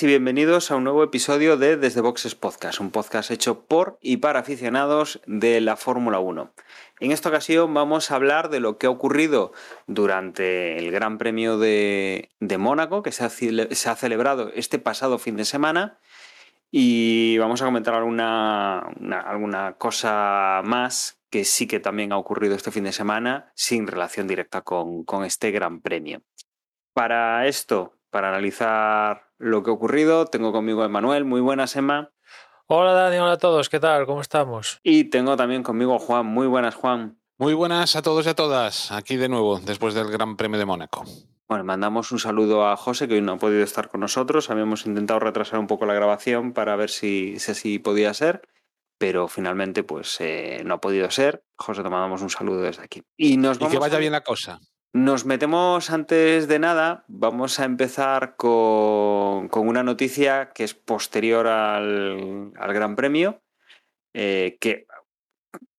y bienvenidos a un nuevo episodio de Desde Boxes Podcast, un podcast hecho por y para aficionados de la Fórmula 1. En esta ocasión vamos a hablar de lo que ha ocurrido durante el Gran Premio de, de Mónaco, que se ha, se ha celebrado este pasado fin de semana, y vamos a comentar alguna, una- alguna cosa más que sí que también ha ocurrido este fin de semana sin relación directa con, con este Gran Premio. Para esto, para analizar lo que ha ocurrido, tengo conmigo a Emanuel. Muy buenas, Emma. Hola Dani, hola a todos, ¿qué tal? ¿Cómo estamos? Y tengo también conmigo a Juan. Muy buenas, Juan. Muy buenas a todos y a todas, aquí de nuevo, después del Gran Premio de Mónaco. Bueno, mandamos un saludo a José, que hoy no ha podido estar con nosotros. Habíamos intentado retrasar un poco la grabación para ver si, si así podía ser, pero finalmente pues eh, no ha podido ser. José, te mandamos un saludo desde aquí. Y nos Y que vamos vaya a- bien la cosa. Nos metemos antes de nada, vamos a empezar con, con una noticia que es posterior al, Gran Premio, eh, que,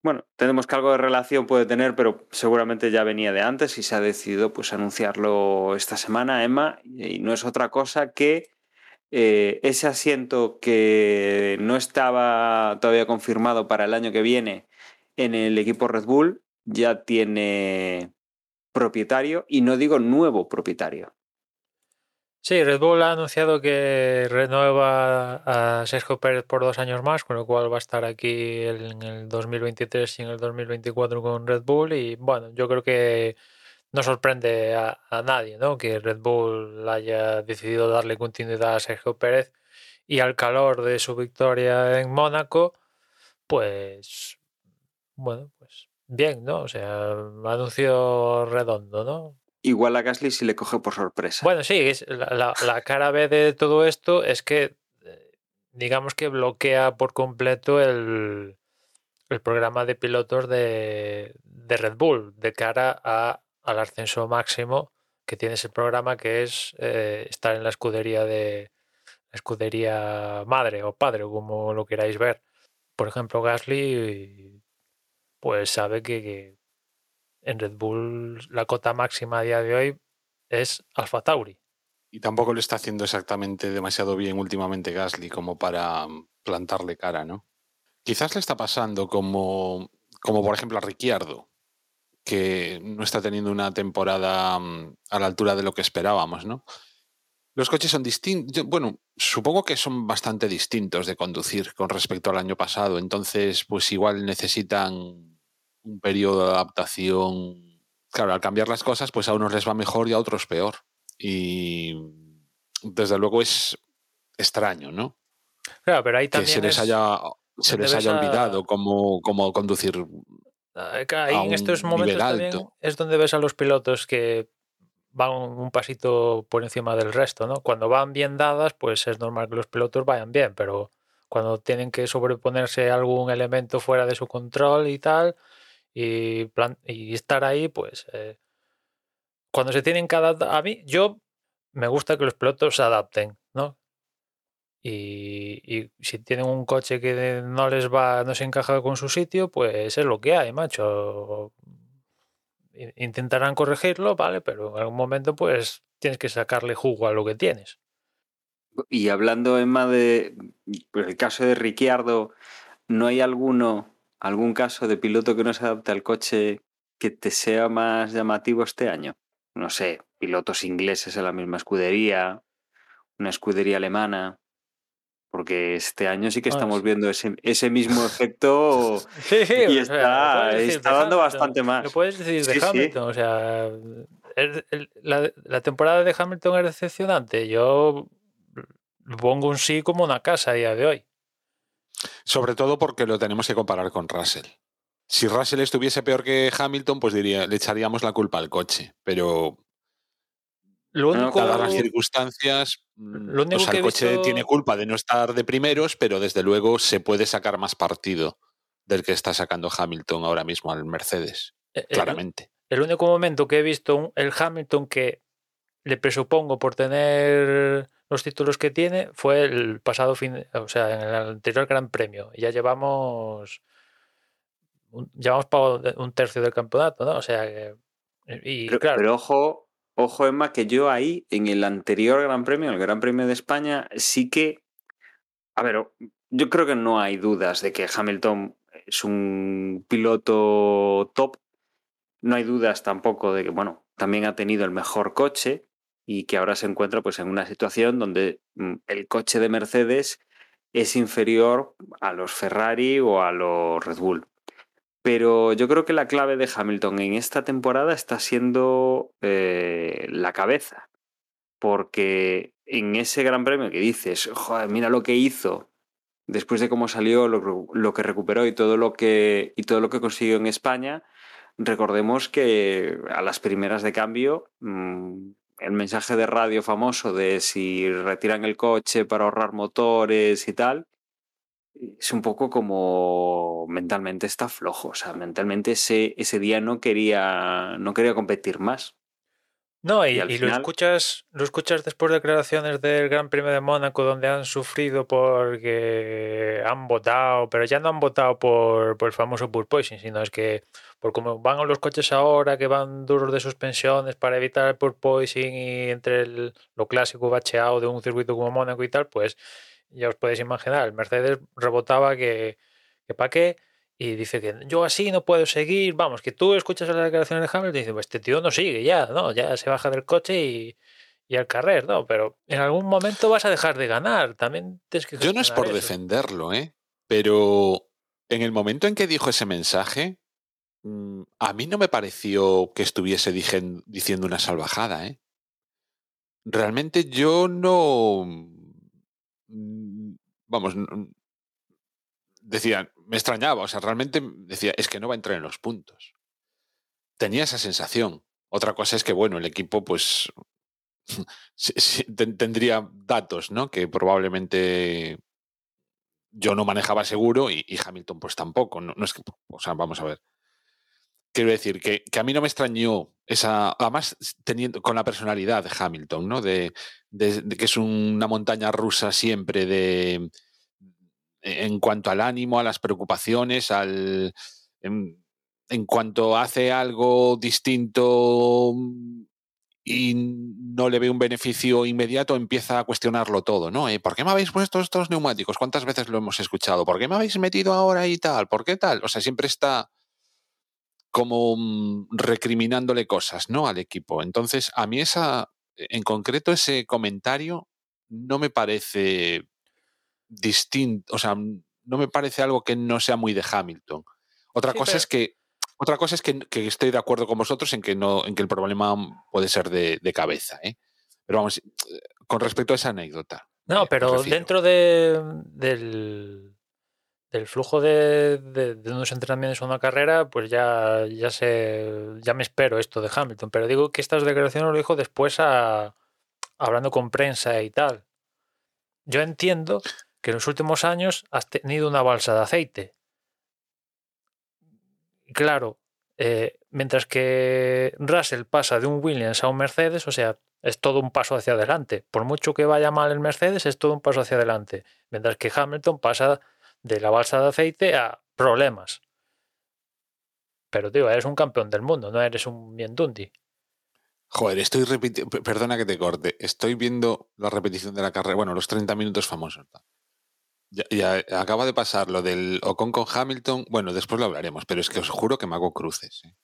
bueno, tenemos que algo de relación puede tener, pero seguramente ya venía de antes y se ha decidido pues anunciarlo esta semana, Emma, y no es otra cosa que eh, ese asiento que no estaba todavía confirmado para el año que viene en el equipo Red Bull ya tiene propietario y no digo nuevo propietario. Sí, Red Bull ha anunciado que renueva a Sergio Pérez por dos años más, con lo cual va a estar aquí en el 2023 y en el 2024 con Red Bull. Y bueno, yo creo que no sorprende a, nadie, ¿no? Que Red Bull haya decidido darle continuidad a Sergio Pérez y al calor de su victoria en Mónaco, pues bueno, bien, ¿no? O sea, anuncio redondo, ¿no? Igual a Gasly si le coge por sorpresa. Bueno, sí, es la, la- la cara B de todo esto es que, eh, digamos que bloquea por completo el, el programa de pilotos de, de Red Bull de cara a, al ascenso máximo que tiene ese programa que es eh, estar en la escudería de la escudería madre o padre, o como lo queráis ver. Por ejemplo, Gasly pues sabe que, en Red Bull la cota máxima a día de hoy es Alfa Tauri. Y tampoco lo está haciendo exactamente demasiado bien últimamente Gasly como para mm, plantarle cara, ¿no? Quizás le está pasando como, como por ejemplo a Ricciardo, que no está teniendo una temporada mm, a la altura de lo que esperábamos, ¿no? Los coches son distintos, bueno, supongo que son bastante distintos de conducir con respecto al año pasado, entonces pues igual necesitan un periodo de adaptación. Claro, al cambiar las cosas, pues a unos les va mejor y a otros peor. Y desde luego es extraño, ¿no? Claro, pero ahí Que también se les es- haya, se les haya a- olvidado cómo, cómo conducir. Ah, que Ahí a en estos momentos también es donde ves a los pilotos que van un pasito por encima del resto, ¿no? Cuando van bien dadas, pues es normal que los pilotos vayan bien, pero cuando tienen que sobreponerse a algún elemento fuera de su control y tal, y, plan- y estar ahí, pues eh, cuando se tienen que adaptar, a mí, yo me gusta que los pilotos se adapten, ¿no? Y, y si tienen un coche que no les va, no se encaja con su sitio, pues es lo que hay, macho. In- Intentarán corregirlo, ¿vale? Pero en algún momento, pues tienes que sacarle jugo a lo que tienes. Y hablando, Emma, de pues, el caso de Ricciardo, ¿no hay alguno, algún caso de piloto que no se adapte al coche que te sea más llamativo este año? No sé, pilotos ingleses en la misma escudería, una escudería alemana. Porque este año sí que Ah, estamos sí. viendo ese, ese mismo efecto Sí, sí, y o sea, está, está dando Hamilton, bastante más. Lo puedes decir de. Hamilton, o sea, el- la, la temporada de Hamilton es decepcionante. Yo pongo un sí como una casa a día de hoy. Sobre todo porque lo tenemos que comparar con Russell. Si Russell estuviese peor que Hamilton, pues diría, le echaríamos la culpa al coche. Pero Lo único, dadas las circunstancias, mm, Lo único o sea, que el he coche visto- tiene culpa de no estar de primeros, pero desde luego se puede sacar más partido del que está sacando Hamilton ahora mismo al Mercedes. el- claramente. El único momento que he visto el Hamilton que le presupongo por tener los títulos que tiene fue el pasado fin, o sea, en el anterior Gran Premio. Ya llevamos un, llevamos un tercio del campeonato, ¿no? O sea, que- y Pero, claro, pero ojo, ojo, Emma, que yo ahí, en el anterior Gran Premio, el Gran Premio de España, sí que. A ver, yo creo que no hay dudas de que Hamilton es un piloto top. No hay dudas tampoco de que, bueno, también ha tenido el mejor coche y que ahora se encuentra pues en una situación donde mm, el coche de Mercedes es inferior a los Ferrari o a los Red Bull. Pero yo creo que la clave de Hamilton en esta temporada está siendo eh, la cabeza. Porque en ese gran premio que dices, joder, mira lo que hizo después de cómo salió, lo, que recuperó y todo lo que, y todo lo que consiguió en España, recordemos que a las primeras de cambio, mm, el mensaje de radio famoso de si retiran el coche para ahorrar motores y tal, es un poco como mentalmente está flojo. O sea, mentalmente ese, ese día no quería, no quería competir más. No, y, Y lo escuchas, lo escuchas después de declaraciones del Gran Premio de Mónaco donde han sufrido porque han votado, pero ya no han votado por, por el famoso purpoising, sino es que por cómo van los coches ahora, que van duros de suspensiones para evitar el purpoising y entre el- lo clásico bacheado de un circuito como Mónaco y tal, pues ya os podéis imaginar, el Mercedes rebotaba que, que para qué. Y dice que yo así no puedo seguir. Vamos, que tú escuchas las declaraciones de Hamilton y dices, pues este tío no sigue ya, ¿no? Ya se baja del coche y, y al carrer, ¿no? Pero en algún momento vas a dejar de ganar. También tienes que Yo no es por eso. defenderlo, ¿eh? Pero en el momento en que dijo ese mensaje, a mí no me pareció que estuviese diciendo una salvajada, ¿eh? Realmente yo no... mm, Vamos, n- decía, me extrañaba, o sea, realmente decía, es que no va a entrar en los puntos. Tenía esa sensación. Otra cosa es que, bueno, el equipo, pues, tendría datos, ¿no? Que probablemente yo no manejaba seguro y, y Hamilton pues tampoco. No, no es que, o sea, vamos a ver. Quiero decir que, que a mí no me extrañó esa, además teniendo con la personalidad de Hamilton, ¿no? De, que es una montaña rusa siempre de en cuanto al ánimo, a las preocupaciones, al en, cuanto hace algo distinto y no le ve un beneficio inmediato, empieza a cuestionarlo todo, ¿no? Eh, ¿Por qué me habéis puesto estos neumáticos? ¿Cuántas veces lo hemos escuchado? ¿Por qué me habéis metido ahora y tal? ¿Por qué tal? O sea, siempre está como mm, recriminándole cosas, ¿no? Al equipo. Entonces, a mí esa, en concreto, ese comentario no me parece distinto, o sea, no me parece algo que no sea muy de Hamilton. Otra Sí, cosa pero- es que otra cosa es que, que estoy de acuerdo con vosotros en que no, en que el problema puede ser de, de cabeza, ¿eh? Pero vamos, eh, con respecto a esa anécdota. No, me pero dentro de, del, del flujo de, unos entrenamientos o una carrera, pues ya, ya, se, ya me espero esto de Hamilton. Pero digo que estas declaraciones lo dijo después a, hablando con prensa y tal. Yo entiendo que en los últimos años has tenido una balsa de aceite. Claro, eh, mientras que Russell pasa de un Williams a un Mercedes, o sea, es todo un paso hacia adelante. Por mucho que vaya mal el Mercedes, es todo un paso hacia adelante. Mientras que Hamilton pasa de la balsa de aceite a problemas. Pero, tío, eres un campeón del mundo, no eres un Miendundi. Joder, estoy repitiendo, perdona que te corte, estoy viendo la repetición de la carrera, bueno, los 30 minutos famosos. ¿no? Ya, ya acaba de pasar lo del Ocon con Hamilton, bueno, después lo hablaremos, pero es que os juro que me hago cruces. ¿eh?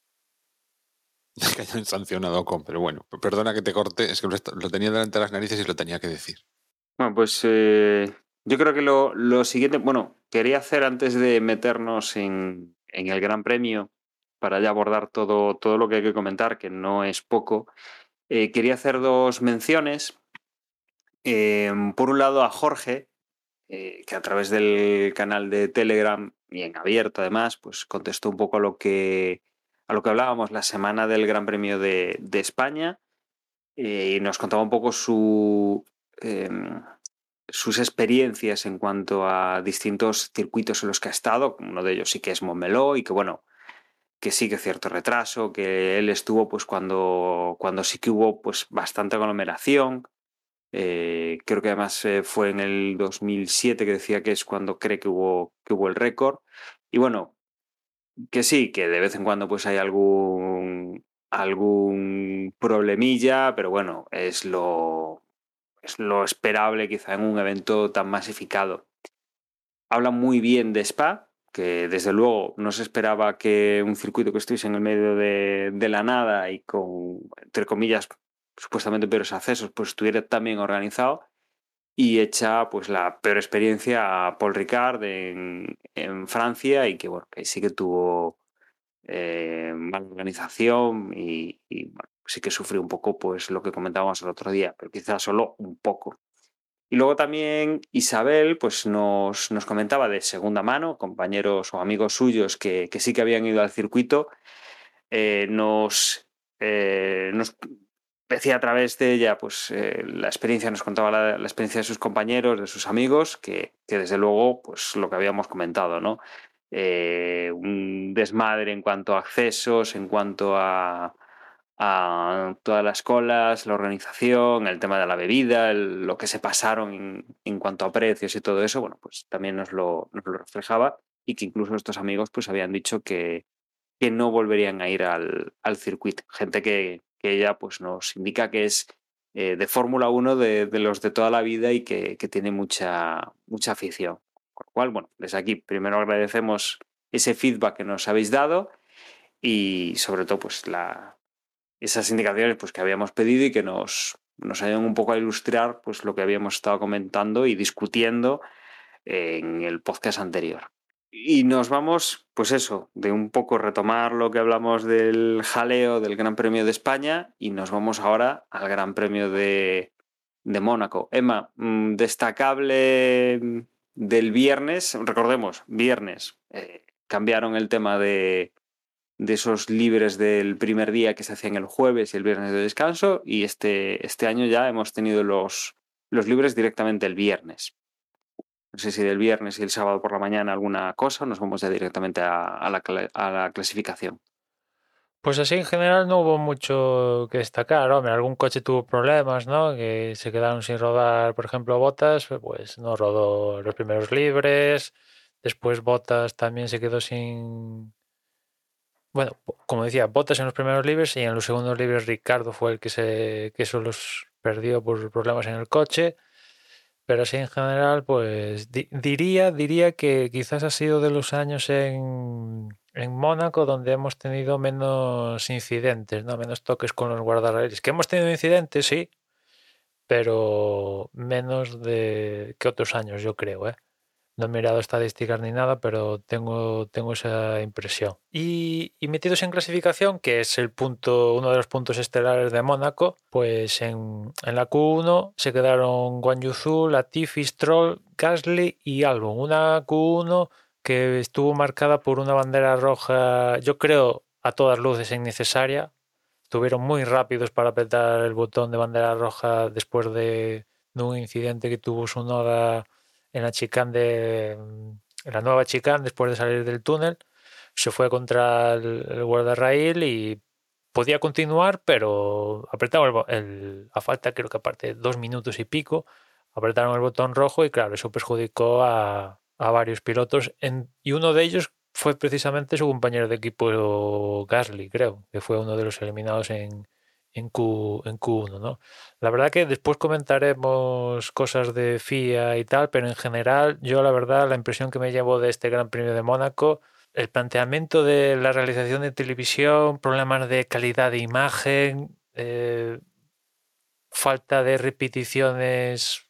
Que hayan sancionado a Ocon, pero bueno, perdona que te corte, es que lo tenía delante de las narices y lo tenía que decir. Bueno, pues eh, yo creo que lo, lo siguiente, bueno, quería hacer antes de meternos en, en el Gran Premio, para ya abordar todo, todo lo que hay que comentar, que no es poco, eh, quería hacer dos menciones. Eh, por un lado a Jorge, eh, que a través del canal de Telegram y en abierto además, pues contestó un poco a lo que, a lo que hablábamos la semana del Gran Premio de, de España eh, y nos contaba un poco su, em, sus experiencias en cuanto a distintos circuitos en los que ha estado. Uno de ellos sí que es Montmeló y que, bueno, que sí que cierto retraso, que él estuvo pues cuando, cuando sí que hubo pues bastante aglomeración. Eh, creo que además eh, fue en el 2007 que decía que es cuando cree que hubo, que hubo el récord. Y bueno, que sí, que de vez en cuando pues hay algún, algún problemilla, pero bueno, es lo, es lo esperable quizá en un evento tan masificado. Habla muy bien de Spa, que desde luego no se esperaba que un circuito que estuviese en el medio de, la nada y con, entre comillas, supuestamente peores accesos, pues estuviera tan bien organizado y echa pues la peor experiencia a Paul Ricard en, en Francia y que bueno, que sí que tuvo eh, mala organización y, y bueno, sí que sufrió un poco pues lo que comentábamos el otro día, pero quizás solo un poco. Y luego también Isabel pues nos, nos, comentaba de segunda mano, compañeros o amigos suyos que, que sí que habían ido al circuito, eh, nos, eh, nos, decía a través de ella pues eh, la experiencia, nos contaba la, la, experiencia de sus compañeros, de sus amigos, que, que, desde luego pues lo que habíamos comentado, ¿no? un desmadre en cuanto a accesos, en cuanto a, a todas las colas, la organización, el tema de la bebida, el, lo que se pasaron en, en, cuanto a precios y todo eso, bueno, pues también nos lo, nos lo reflejaba y que incluso estos amigos pues habían dicho que, que no volverían a ir al, al circuito. Gente que, que, ella pues nos indica que es eh, de Fórmula 1 de, de, los de toda la vida y que, que tiene mucha, mucha afición. Con lo cual, bueno, desde aquí primero agradecemos ese feedback que nos habéis dado y sobre todo pues la, esas indicaciones pues, que habíamos pedido y que nos, nos ayudan un poco a ilustrar pues, lo que habíamos estado comentando y discutiendo en el podcast anterior. Y nos vamos, pues eso, de un poco retomar lo que hablamos del jaleo del Gran Premio de España y nos vamos ahora al Gran Premio de, de Mónaco. Emma, mm, destacable del viernes, recordemos, viernes, eh, cambiaron el tema de, de esos libres del primer día que se hacían el jueves y el viernes de descanso y este, este año ya hemos tenido los, los libres directamente el viernes. No sé si del viernes y el sábado por la mañana alguna cosa, nos vamos ya directamente a, la, a la, clasificación. Pues así en general no hubo mucho que destacar. Hombre, algún coche tuvo problemas, ¿no? Que se quedaron sin rodar, por ejemplo, Botas, pues no rodó los primeros libres. Después Botas también se quedó sin, bueno, como decía, Botas en los primeros libres y en los segundos libres Ricardo fue el que se que los perdió por problemas en el coche. Pero así en general, pues di diría, diría que quizás ha sido de los años en, en Mónaco donde hemos tenido menos incidentes, ¿no? menos toques con los guardarraíles. Que hemos tenido incidentes, sí, pero menos de que otros años, yo creo, ¿eh? No he mirado estadísticas ni nada, pero tengo, tengo esa impresión. Y, metidos en clasificación, que es el punto, uno de los puntos estelares de Mónaco, pues en, en la Q1 se quedaron Guan Yuzu, Latifi, Stroll, Gasly y Albon. Una Q1 que estuvo marcada por una bandera roja, yo creo, a todas luces innecesaria. Estuvieron muy rápidos para apretar el botón de bandera roja después de, de un incidente que tuvo su noda en la chicane de en la nueva chicane después de salir del túnel se fue contra el, el y podía continuar pero apretaron el, el, a falta creo que aparte dos minutos y pico apretaron el botón rojo y claro eso perjudicó a, a varios pilotos y uno de ellos fue precisamente su compañero de equipo Gasly creo que fue uno de los eliminados en, en, Q, en Q1, ¿no? La verdad que después comentaremos cosas de FIA y tal, pero en general yo la verdad la impresión que me llevo de este Gran Premio de Mónaco, el planteamiento de la realización de televisión, problemas de calidad de imagen, eh, falta de repeticiones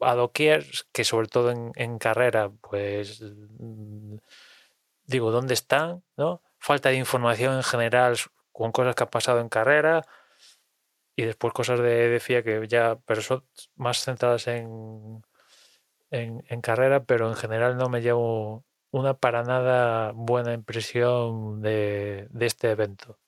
a doquier, que sobre todo en, en carrera, pues mm, digo, ¿dónde están? ¿no? Falta de información en general con cosas que han pasado en carrera y después cosas de, FIA que ya, pero son más centradas en, en, carrera, pero en general no me llevo una para nada buena impresión de, este evento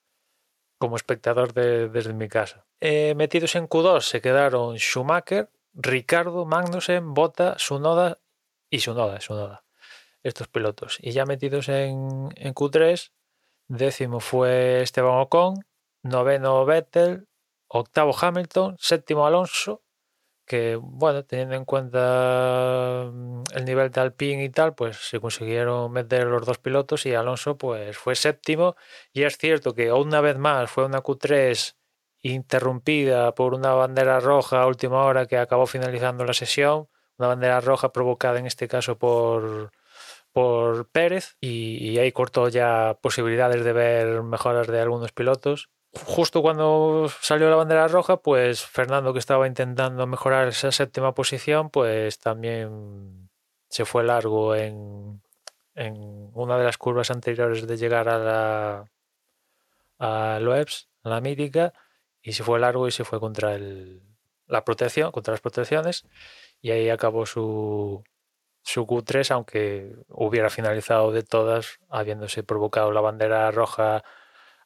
como espectador de, desde mi casa. Eh, metidos en Q2 se quedaron Schumacher, Ricardo, Magnussen, Bota, Sunoda y Sunoda, estos pilotos. Y ya metidos en, en Q3 décimo fue Esteban Ocon, noveno Vettel, octavo Hamilton, séptimo Alonso, que bueno, teniendo en cuenta mm, el nivel de Alpine y tal, pues se consiguieron meter los dos pilotos y Alonso pues fue séptimo. Y es cierto que una vez más fue una Q3 interrumpida por una bandera roja a última hora que acabó finalizando la sesión, una bandera roja provocada en este caso por por Pérez y, y ahí cortó ya posibilidades de ver mejoras de algunos pilotos. Justo cuando salió la bandera roja, pues Fernando, que estaba intentando mejorar esa séptima posición, pues también se fue largo en, en una de las curvas anteriores de llegar a la a Loebs, a la mítica, y se fue largo y se fue contra el, la protección, contra las protecciones, y ahí acabó su, su Q3, aunque hubiera finalizado de todas, habiéndose provocado la bandera roja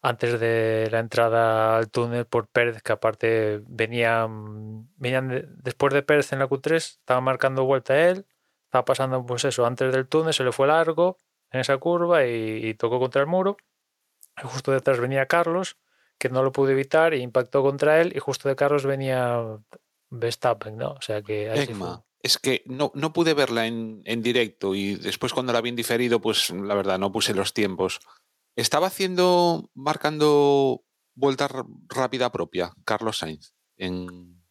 antes de la entrada al túnel por Pérez, que aparte venían, venían de- después de Pérez en la Q3, estaba marcando vuelta él, estaba pasando pues eso, antes del túnel, se le fue largo en esa curva y, y tocó contra el muro. Y justo detrás venía Carlos, que no lo pudo evitar, e impactó contra él, y justo de Carlos venía Verstappen, ¿no? O sea que ahí sí fue. Emma, es que no, no pude verla en, en directo y después cuando la vi en diferido, pues la verdad no puse los tiempos. Estaba haciendo, marcando vuelta rápida propia, Carlos Sainz, en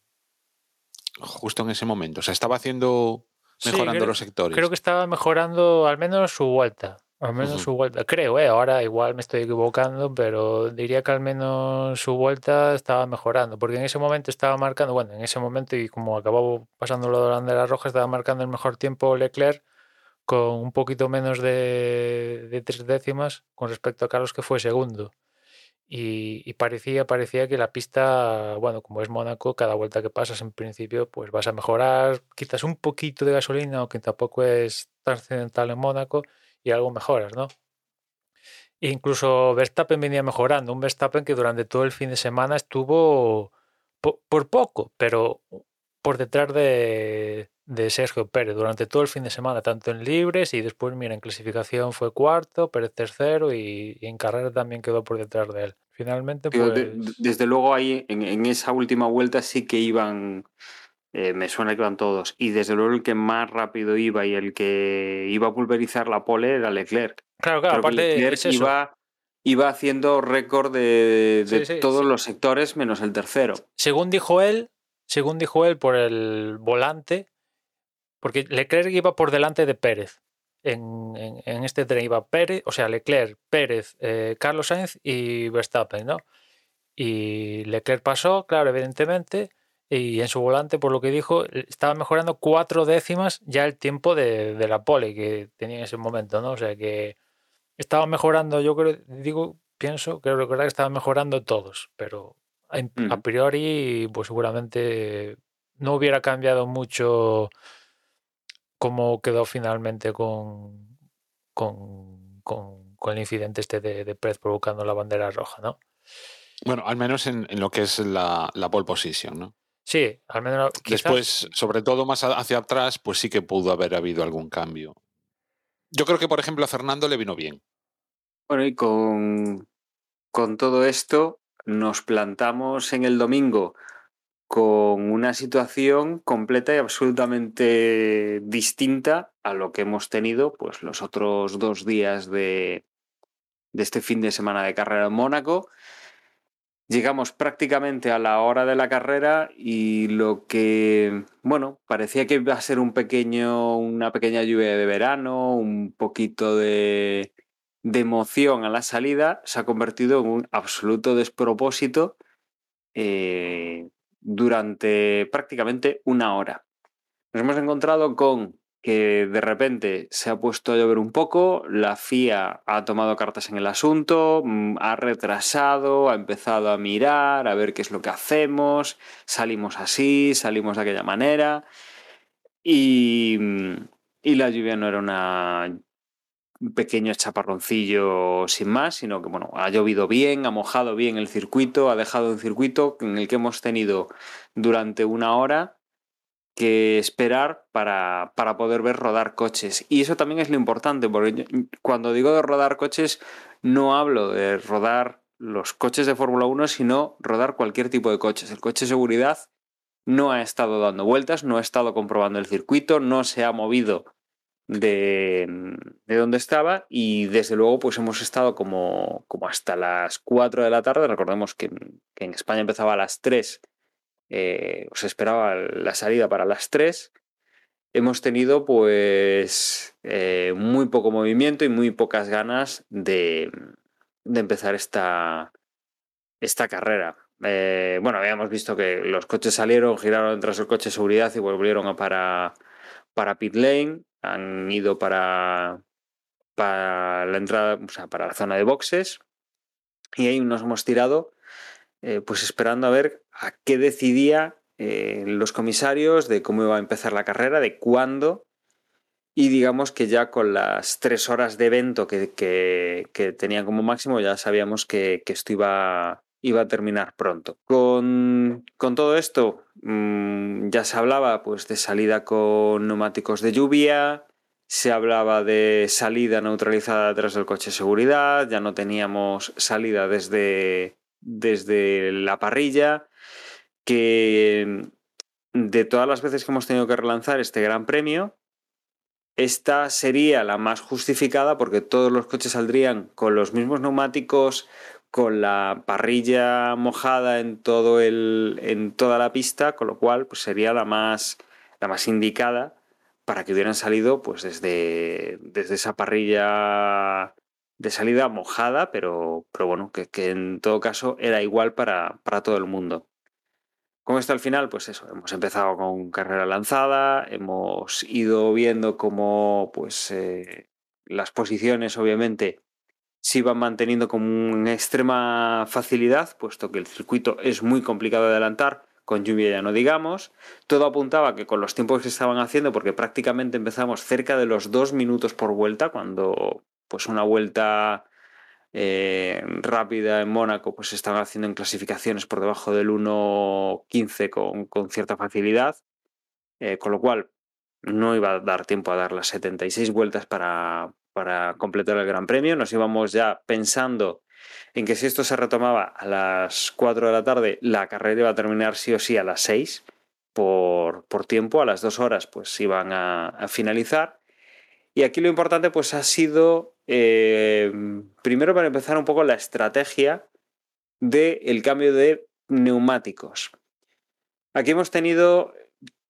justo en ese momento. O sea, estaba haciendo, Sí, mejorando creo- los sectores. Creo que estaba mejorando al menos su vuelta. Al menos su vuelta. Creo, ¿eh? Ahora igual me estoy equivocando, pero diría que al menos su vuelta estaba mejorando. Porque en ese momento estaba marcando, bueno, en ese momento y como acabó pasando lo de la bandera roja, estaba marcando el mejor tiempo Leclerc con un poquito menos de, de tres décimas con respecto a Carlos que fue segundo. Y, y parecía, parecía que la pista, bueno, como es Mónaco, cada vuelta que pasas en principio, pues vas a mejorar, quizás un poquito de gasolina, aunque tampoco es trascendental en Mónaco, y algo mejoras, ¿no? E incluso Verstappen venía mejorando, un Verstappen que durante todo el fin de semana estuvo po- por poco, pero por detrás de, de Sergio Pérez durante todo el fin de semana, tanto en libres y después, mira, en clasificación fue cuarto, Pérez tercero y, y en carrera también quedó por detrás de él. Finalmente, pues... de- de- desde luego ahí, en, en esa última vuelta sí que iban, eh, me suena que iban todos, y desde luego el que más rápido iba y el que iba a pulverizar la pole era Leclerc. Claro, claro, Creo que aparte Leclerc es iba, iba haciendo récord de, de Sí, sí, todos sí. los sectores menos el tercero. Según dijo él, según dijo él por el volante, porque Leclerc iba por delante de Pérez. En, en- en este tren iba Pérez, o sea, Leclerc, Pérez, eh, Carlos Sainz y Verstappen, ¿no? Y Leclerc pasó, claro, evidentemente, y en su volante, por lo que dijo, estaba mejorando cuatro décimas ya el tiempo de, de la pole que tenía en ese momento, ¿no? O sea que estaba mejorando, yo creo, digo, pienso, creo recordar que estaban mejorando todos, pero a, priori, pues seguramente no hubiera cambiado mucho cómo quedó finalmente con, con, con, con el incidente este de, de provocando la bandera roja, ¿no? Bueno, al menos en, en lo que es la, la pole position, ¿no? Sí, al menos quizás- Después, sobre todo más hacia atrás, pues sí que pudo haber habido algún cambio. Yo creo que, por ejemplo, a Fernando le vino bien. Bueno, y con, con todo esto nos plantamos en el domingo con una situación completa y absolutamente distinta a lo que hemos tenido pues, los otros dos días de, de este fin de semana de carrera en Mónaco. Llegamos prácticamente a la hora de la carrera y lo que, bueno, parecía que iba a ser un pequeño, una pequeña lluvia de verano, un poquito de, emoción a la salida, se ha convertido en un absoluto despropósito eh, durante prácticamente una hora. Nos hemos encontrado con que de repente se ha puesto a llover un poco, la FIA ha tomado cartas en el asunto, mm, ha retrasado, ha empezado a mirar, a ver qué es lo que hacemos, salimos así, salimos de aquella manera, y, mm, y la lluvia no era un pequeño chaparroncillo sin más, sino que bueno, ha llovido bien, ha mojado bien el circuito, ha dejado un circuito en el que hemos tenido durante una hora que esperar para, para, poder ver rodar coches. Y eso también es lo importante, porque yo, cuando digo de rodar coches, no hablo de rodar los coches de Fórmula 1, sino rodar cualquier tipo de coches. El coche de seguridad no ha estado dando vueltas, no ha estado comprobando el circuito, no se ha movido de, de donde estaba y desde luego pues hemos estado como, como hasta las 4 de la tarde, recordemos que, que en España empezaba a las 3, eh, se esperaba la salida para las 3, hemos tenido pues eh, muy poco movimiento y muy pocas ganas de, de empezar esta, esta carrera. Eh, bueno, habíamos visto que los coches salieron, giraron tras el coche de seguridad y volvieron a para, para pit lane, han ido para, para la entrada, o sea, para la zona de boxes. Y ahí nos hemos tirado eh, pues esperando a ver a qué decidía eh, los comisarios de cómo iba a empezar la carrera, de cuándo y digamos que ya con las tres horas de evento que, que, tenían como máximo ya sabíamos que, que esto iba, iba a terminar pronto. Con, con todo esto mmm, ya se hablaba pues, de salida con neumáticos de lluvia, se hablaba de salida neutralizada detrás del coche de seguridad, ya no teníamos salida desde, desde la parrilla, que de todas las veces que hemos tenido que relanzar este gran premio, esta sería la más justificada porque todos los coches saldrían con los mismos neumáticos, con la parrilla mojada en todo el en toda la pista, con lo cual pues sería la más la más indicada para que hubieran salido pues desde, desde esa parrilla de salida mojada, pero, pero bueno, que, que, en todo caso era igual para, para todo el mundo. ¿Cómo está al final? Pues eso, hemos empezado con carrera lanzada, hemos ido viendo cómo pues eh, las posiciones obviamente se iban manteniendo con una extrema facilidad, puesto que el circuito es muy complicado de adelantar, con lluvia ya no digamos. Todo apuntaba que con los tiempos que se estaban haciendo, porque prácticamente empezamos cerca de los dos minutos por vuelta, cuando pues una vuelta eh, rápida en Mónaco pues se estaban haciendo en clasificaciones por debajo del 1.15 con, con, cierta facilidad, eh, con lo cual no iba a dar tiempo a dar las 76 vueltas para, para completar el Gran Premio. Nos íbamos ya pensando en que si esto se retomaba a las 4 de la tarde, la carrera iba a terminar sí o sí a las 6 por, por tiempo, a las 2 horas pues iban a, finalizar. Y aquí lo importante pues ha sido, eh, primero para empezar un poco la estrategia del el cambio de neumáticos. Aquí hemos tenido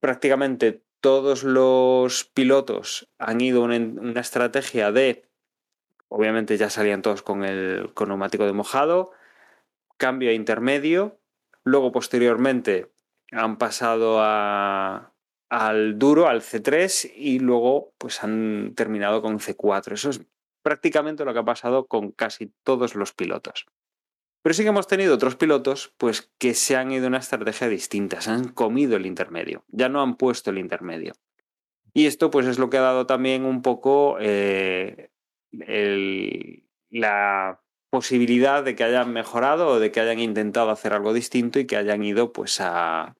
prácticamente todos los pilotos han ido una, una estrategia de, obviamente ya salían todos con el con neumático de mojado, cambio a intermedio, luego posteriormente han pasado a, al duro, al C3 y luego pues han terminado con C4. Eso es prácticamente lo que ha pasado con casi todos los pilotos. Pero sí que hemos tenido otros pilotos pues, que se han ido a una estrategia distinta, se han comido el intermedio, ya no han puesto el intermedio. Y esto pues, es lo que ha dado también un poco eh, la posibilidad de que hayan mejorado o de que hayan intentado hacer algo distinto y que hayan ido pues, a,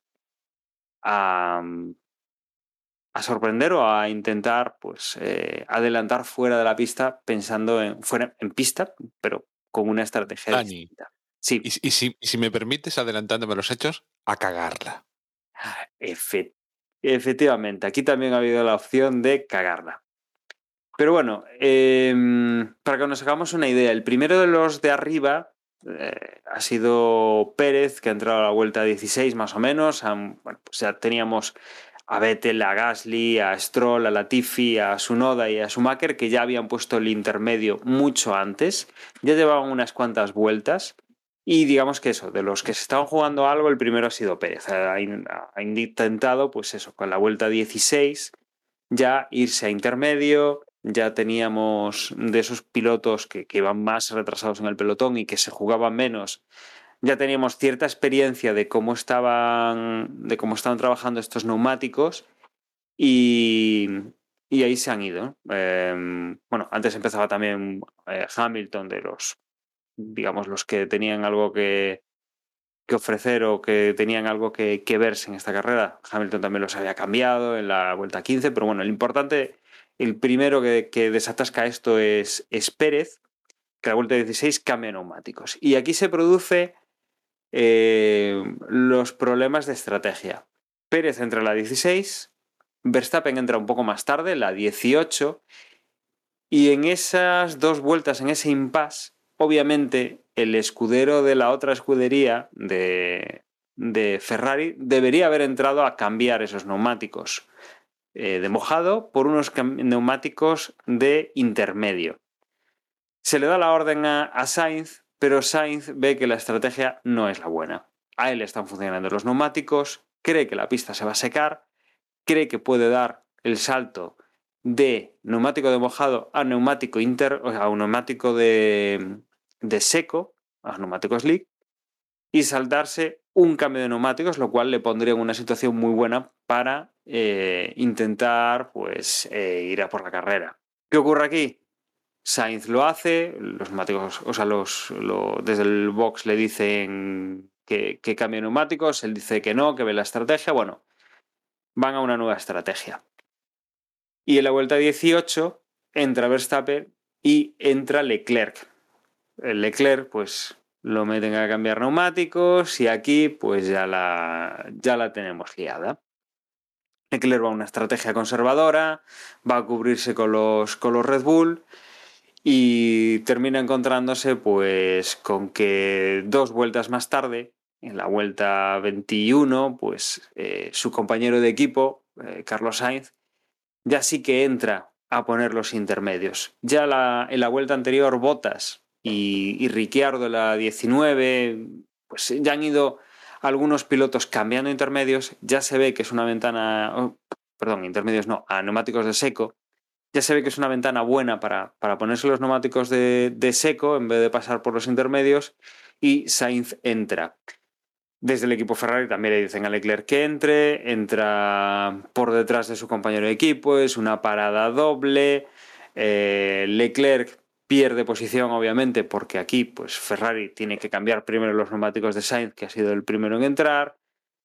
a sorprender o a intentar pues, eh, adelantar fuera de la pista pensando en, fuera, en pista, pero con una estrategia Dani, distinta. Sí. Y, y, si, me permites, adelantándome los hechos, a cagarla. Efe efectivamente, aquí también ha habido la opción de cagarla. Pero bueno, eh, para que nos hagamos una idea, el primero de los de arriba eh, ha sido Pérez, que ha entrado a la vuelta 16 más o menos. Han, bueno, pues ya teníamos a Vettel, a Gasly, a Stroll, a Latifi, a Sunoda y a Schumacher, que ya habían puesto el intermedio mucho antes, ya llevaban unas cuantas vueltas. Y digamos que eso, de los que se estaban jugando algo, el primero ha sido Pérez. Ha, intentado, pues eso, con la vuelta 16, ya irse a intermedio. Ya teníamos de esos pilotos que, que iban más retrasados en el pelotón y que se jugaban menos, ya teníamos cierta experiencia de cómo estaban, de cómo estaban trabajando estos neumáticos y, y ahí se han ido. Eh, bueno, antes empezaba también eh, Hamilton de los, digamos, los que tenían algo que, que ofrecer o que tenían algo que, que, verse en esta carrera. Hamilton también los había cambiado en la vuelta 15, pero bueno, el importante, el primero que, que desatasca esto es, es, Pérez, que la vuelta 16 cambia neumáticos. Y aquí se produce eh, los problemas de estrategia. Pérez entra en la 16, Verstappen entra un poco más tarde, la 18, y en esas dos vueltas, en ese impasse, obviamente el escudero de la otra escudería de, de Ferrari debería haber entrado a cambiar esos neumáticos eh, de mojado por unos neumáticos de intermedio. Se le da la orden a, a Sainz, pero Sainz ve que la estrategia no es la buena. A él están funcionando los neumáticos, cree que la pista se va a secar, cree que puede dar el salto de neumático de mojado a neumático inter, o sea, a un neumático de, seco, a neumático slick, y saltarse un cambio de neumáticos, lo cual le pondría en una situación muy buena para eh, intentar pues, eh, ir a por la carrera. ¿Qué ocurre aquí? Sainz lo hace, los neumáticos, o sea, los, desde el box le dicen que, que cambie neumáticos, él dice que no, que ve la estrategia, bueno, van a una nueva estrategia. Y en la vuelta 18 entra Verstappen y entra Leclerc. El Leclerc, pues lo meten a cambiar neumáticos y aquí, pues ya la, ya la tenemos guiada. Leclerc va a una estrategia conservadora, va a cubrirse con los, con los Red Bull y termina encontrándose pues con que dos vueltas más tarde, en la vuelta 21, pues eh, su compañero de equipo, eh, Carlos Sainz, ya sí que entra a poner los intermedios. Ya en la vuelta anterior, Botas y, y Ricciardo, la 19, pues ya han ido algunos pilotos cambiando intermedios. Ya se ve que es una ventana, oh, perdón, intermedios no, a neumáticos de seco. Ya se ve que es una ventana buena para, para ponerse los neumáticos de, de seco en vez de pasar por los intermedios. Y Sainz entra. Desde el equipo Ferrari también le dicen a Leclerc que entre, entra por detrás de su compañero de equipo, es una parada doble. Eh, Leclerc pierde posición, obviamente, porque aquí pues, Ferrari tiene que cambiar primero los neumáticos de Sainz, que ha sido el primero en entrar.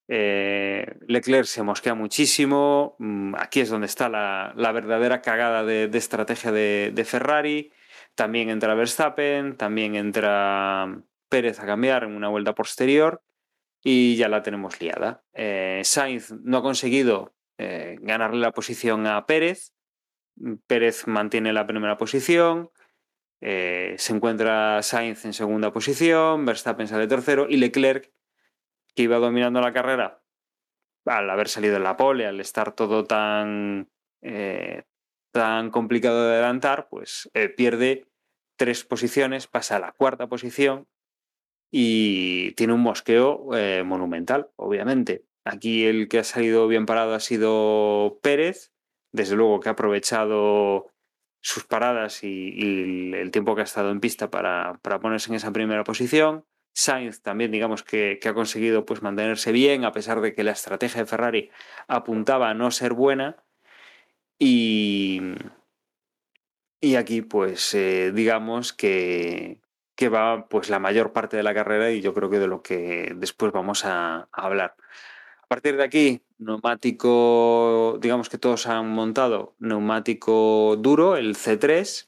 Eh, Leclerc se mosquea muchísimo. Mm, aquí es donde está la, verdadera cagada de, estrategia de, Ferrari. También entra Verstappen, también entra Pérez a cambiar en una vuelta posterior y ya la tenemos liada. Eh, Sainz no ha conseguido eh, ganarle la posición a Pérez. Pérez mantiene la primera posición. Se encuentra Sainz en segunda posición. Verstappen sale tercero. Y Leclerc, que iba dominando la carrera al haber salido en la pole, al estar todo tan, eh, tan complicado de adelantar, pues eh, pierde tres posiciones, pasa a la cuarta posición y tiene un mosqueo eh, monumental, obviamente. Aquí el que ha salido bien parado ha sido Pérez, desde luego que ha aprovechado sus paradas y, y el tiempo que ha estado en pista para, para, ponerse en esa primera posición. Sainz también, digamos que, ha conseguido pues, mantenerse bien, a pesar de que la estrategia de Ferrari apuntaba a no ser buena. Y, y aquí, pues, eh, digamos que, que va pues la mayor parte de la carrera y yo creo que de lo que después vamos a, a, hablar. A partir de aquí, neumático, digamos que todos han montado neumático duro, el C3,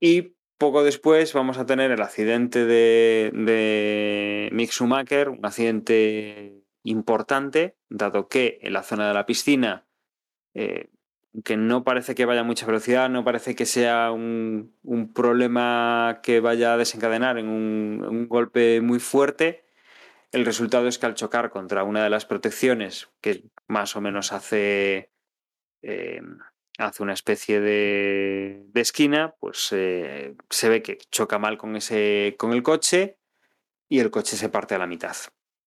y poco después vamos a tener el accidente de, de Mick Schumacher, un accidente importante, dado que en la zona de la piscina eh, que no parece que vaya a mucha velocidad, no parece que sea un, problema que vaya a desencadenar en un, un, golpe muy fuerte. El resultado es que al chocar contra una de las protecciones, que más o menos hace, eh, hace una especie de, de esquina, pues eh, se ve que choca mal con, ese, con el coche y el coche se parte a la mitad.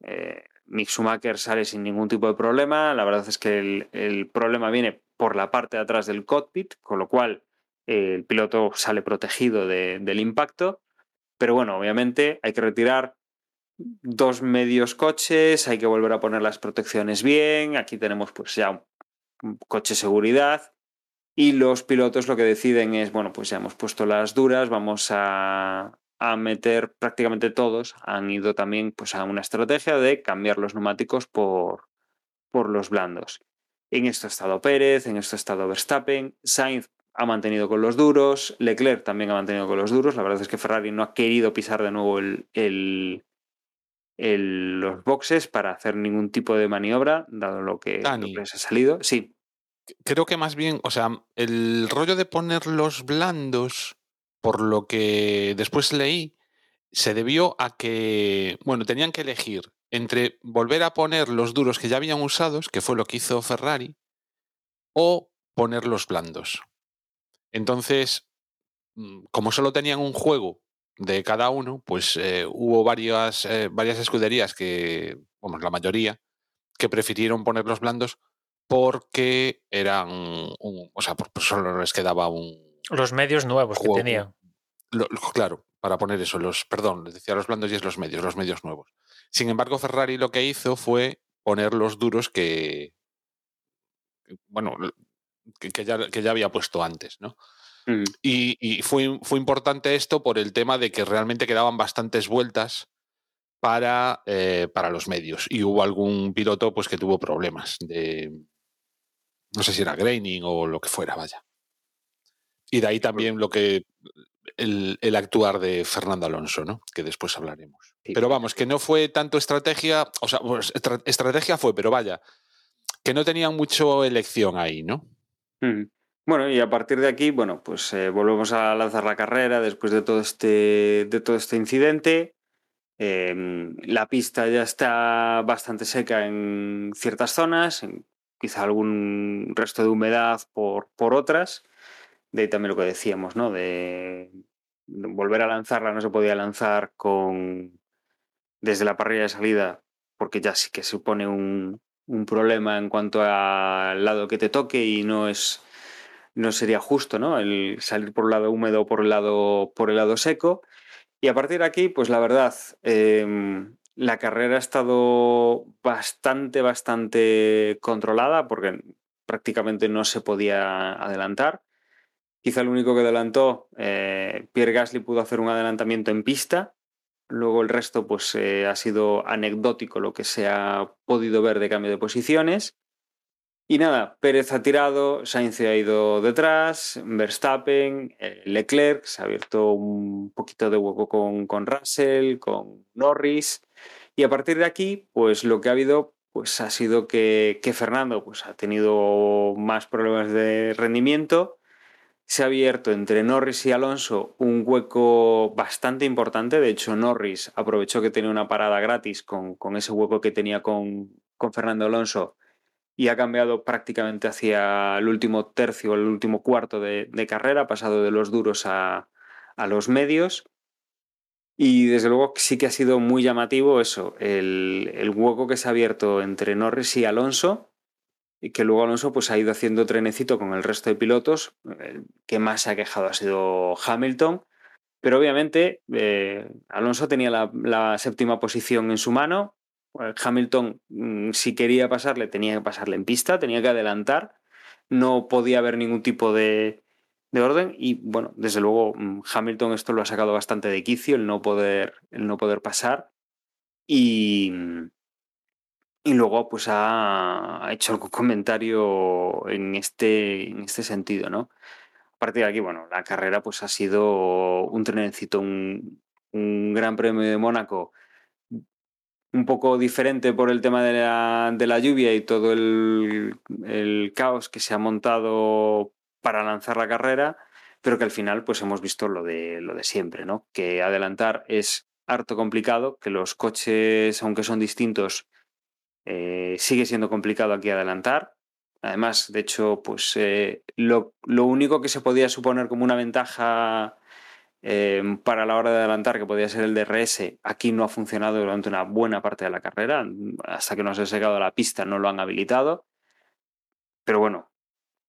Eh, Mick sale sin ningún tipo de problema. La verdad es que el, problema viene por la parte de atrás del cockpit, con lo cual eh, el piloto sale protegido de, del impacto. Pero bueno, obviamente hay que retirar dos medios coches, hay que volver a poner las protecciones bien. Aquí tenemos pues ya un, un coche seguridad. Y los pilotos lo que deciden es, bueno, pues ya hemos puesto las duras, vamos a, a meter prácticamente todos, han ido también pues, a una estrategia de cambiar los neumáticos por, por los blandos. En esto ha estado Pérez, en esto ha estado Verstappen, Sainz ha mantenido con los duros, Leclerc también ha mantenido con los duros, la verdad es que Ferrari no ha querido pisar de nuevo el, el, el, los boxes para hacer ningún tipo de maniobra, dado lo que, lo que les ha salido. Sí. Creo que más bien, o sea, el rollo de poner los blandos, por lo que después leí, se debió a que, bueno, tenían que elegir entre volver a poner los duros que ya habían usados, que fue lo que hizo Ferrari, o poner los blandos. Entonces, mm, como solo tenían un juego de cada uno, pues eh, hubo varias, eh, varias escuderías que, vamos, la mayoría, que prefirieron poner los blandos porque eran, un, o sea, pues solo les quedaba un... Los medios nuevos juego, que tenían. Lo, claro, para poner eso, los, perdón, les decía los blandos y es los medios, los medios nuevos. Sin embargo, Ferrari lo que hizo fue poner los duros que, bueno, que, ya, que ya, había puesto antes, ¿no? Mm. Y, y fue, fue, importante esto por el tema de que realmente quedaban bastantes vueltas para, eh, para los medios. Y hubo algún piloto pues, que tuvo problemas de, no sé si era graining o lo que fuera, vaya. Y de ahí también lo que el, el, actuar de Fernando Alonso, ¿no? Que después hablaremos. Sí. Pero vamos, que no fue tanto estrategia, o sea, pues, estra estrategia fue, pero vaya, que no tenían mucho elección ahí, ¿no? Mm. Bueno, y a partir de aquí, bueno, pues eh, volvemos a lanzar la carrera después de todo este, de todo este incidente. Eh, la pista ya está bastante seca en ciertas zonas, en quizá algún resto de humedad por, por otras. De ahí también lo que decíamos, ¿no? De volver a lanzarla no se podía lanzar con desde la parrilla de salida, porque ya sí que supone un, un problema en cuanto al lado que te toque y no es no sería justo, ¿no? El salir por el lado húmedo o por el lado, por el lado seco. Y a partir de aquí, pues la verdad, eh, la carrera ha estado bastante, bastante controlada porque prácticamente no se podía adelantar. Quizá el único que adelantó, eh, Pierre Gasly pudo hacer un adelantamiento en pista. Luego el resto, pues eh, ha sido anecdótico lo que se ha podido ver de cambio de posiciones. Y nada, Pérez ha tirado, Sainz ha ido detrás, Verstappen, eh, Leclerc se ha abierto un poquito de hueco con, con, Russell, con Norris. Y a partir de aquí, pues lo que ha habido pues ha sido que, Fernando pues, ha tenido más problemas de rendimiento. Se ha abierto entre Norris y Alonso un hueco bastante importante. De hecho, Norris aprovechó que tenía una parada gratis con, ese hueco que tenía con, con Fernando Alonso y ha cambiado prácticamente hacia el último tercio, el último cuarto de, de carrera, ha pasado de los duros a, a, los medios. Y desde luego sí que ha sido muy llamativo eso, el, el, hueco que se ha abierto entre Norris y Alonso, y que luego Alonso pues, ha ido haciendo trenecito con el resto de pilotos. El que más se ha quejado ha sido Hamilton, pero obviamente eh, Alonso tenía la, la séptima posición en su mano, Hamilton, mm, si quería pasarle, tenía que pasarle en pista, tenía que adelantar, no podía haber ningún tipo de, de orden y bueno, desde luego mm, Hamilton esto lo ha sacado bastante de quicio, el no poder, el no poder pasar y, y luego pues ha, hecho algún comentario en este, en este sentido, ¿no? A partir de aquí, bueno, la carrera pues ha sido un trenecito, un, un gran premio de Mónaco un poco diferente por el tema de la, de la lluvia y todo el, el, caos que se ha montado para lanzar la carrera, pero que al final pues hemos visto lo de, lo de siempre, ¿no? Que adelantar es harto complicado, que los coches, aunque son distintos, eh, sigue siendo complicado aquí adelantar. Además, de hecho, pues eh, lo, único que se podía suponer como una ventaja eh, para la hora de adelantar, que podía ser el DRS, aquí no ha funcionado durante una buena parte de la carrera. Hasta que no se ha secado la pista no lo han habilitado. Pero bueno,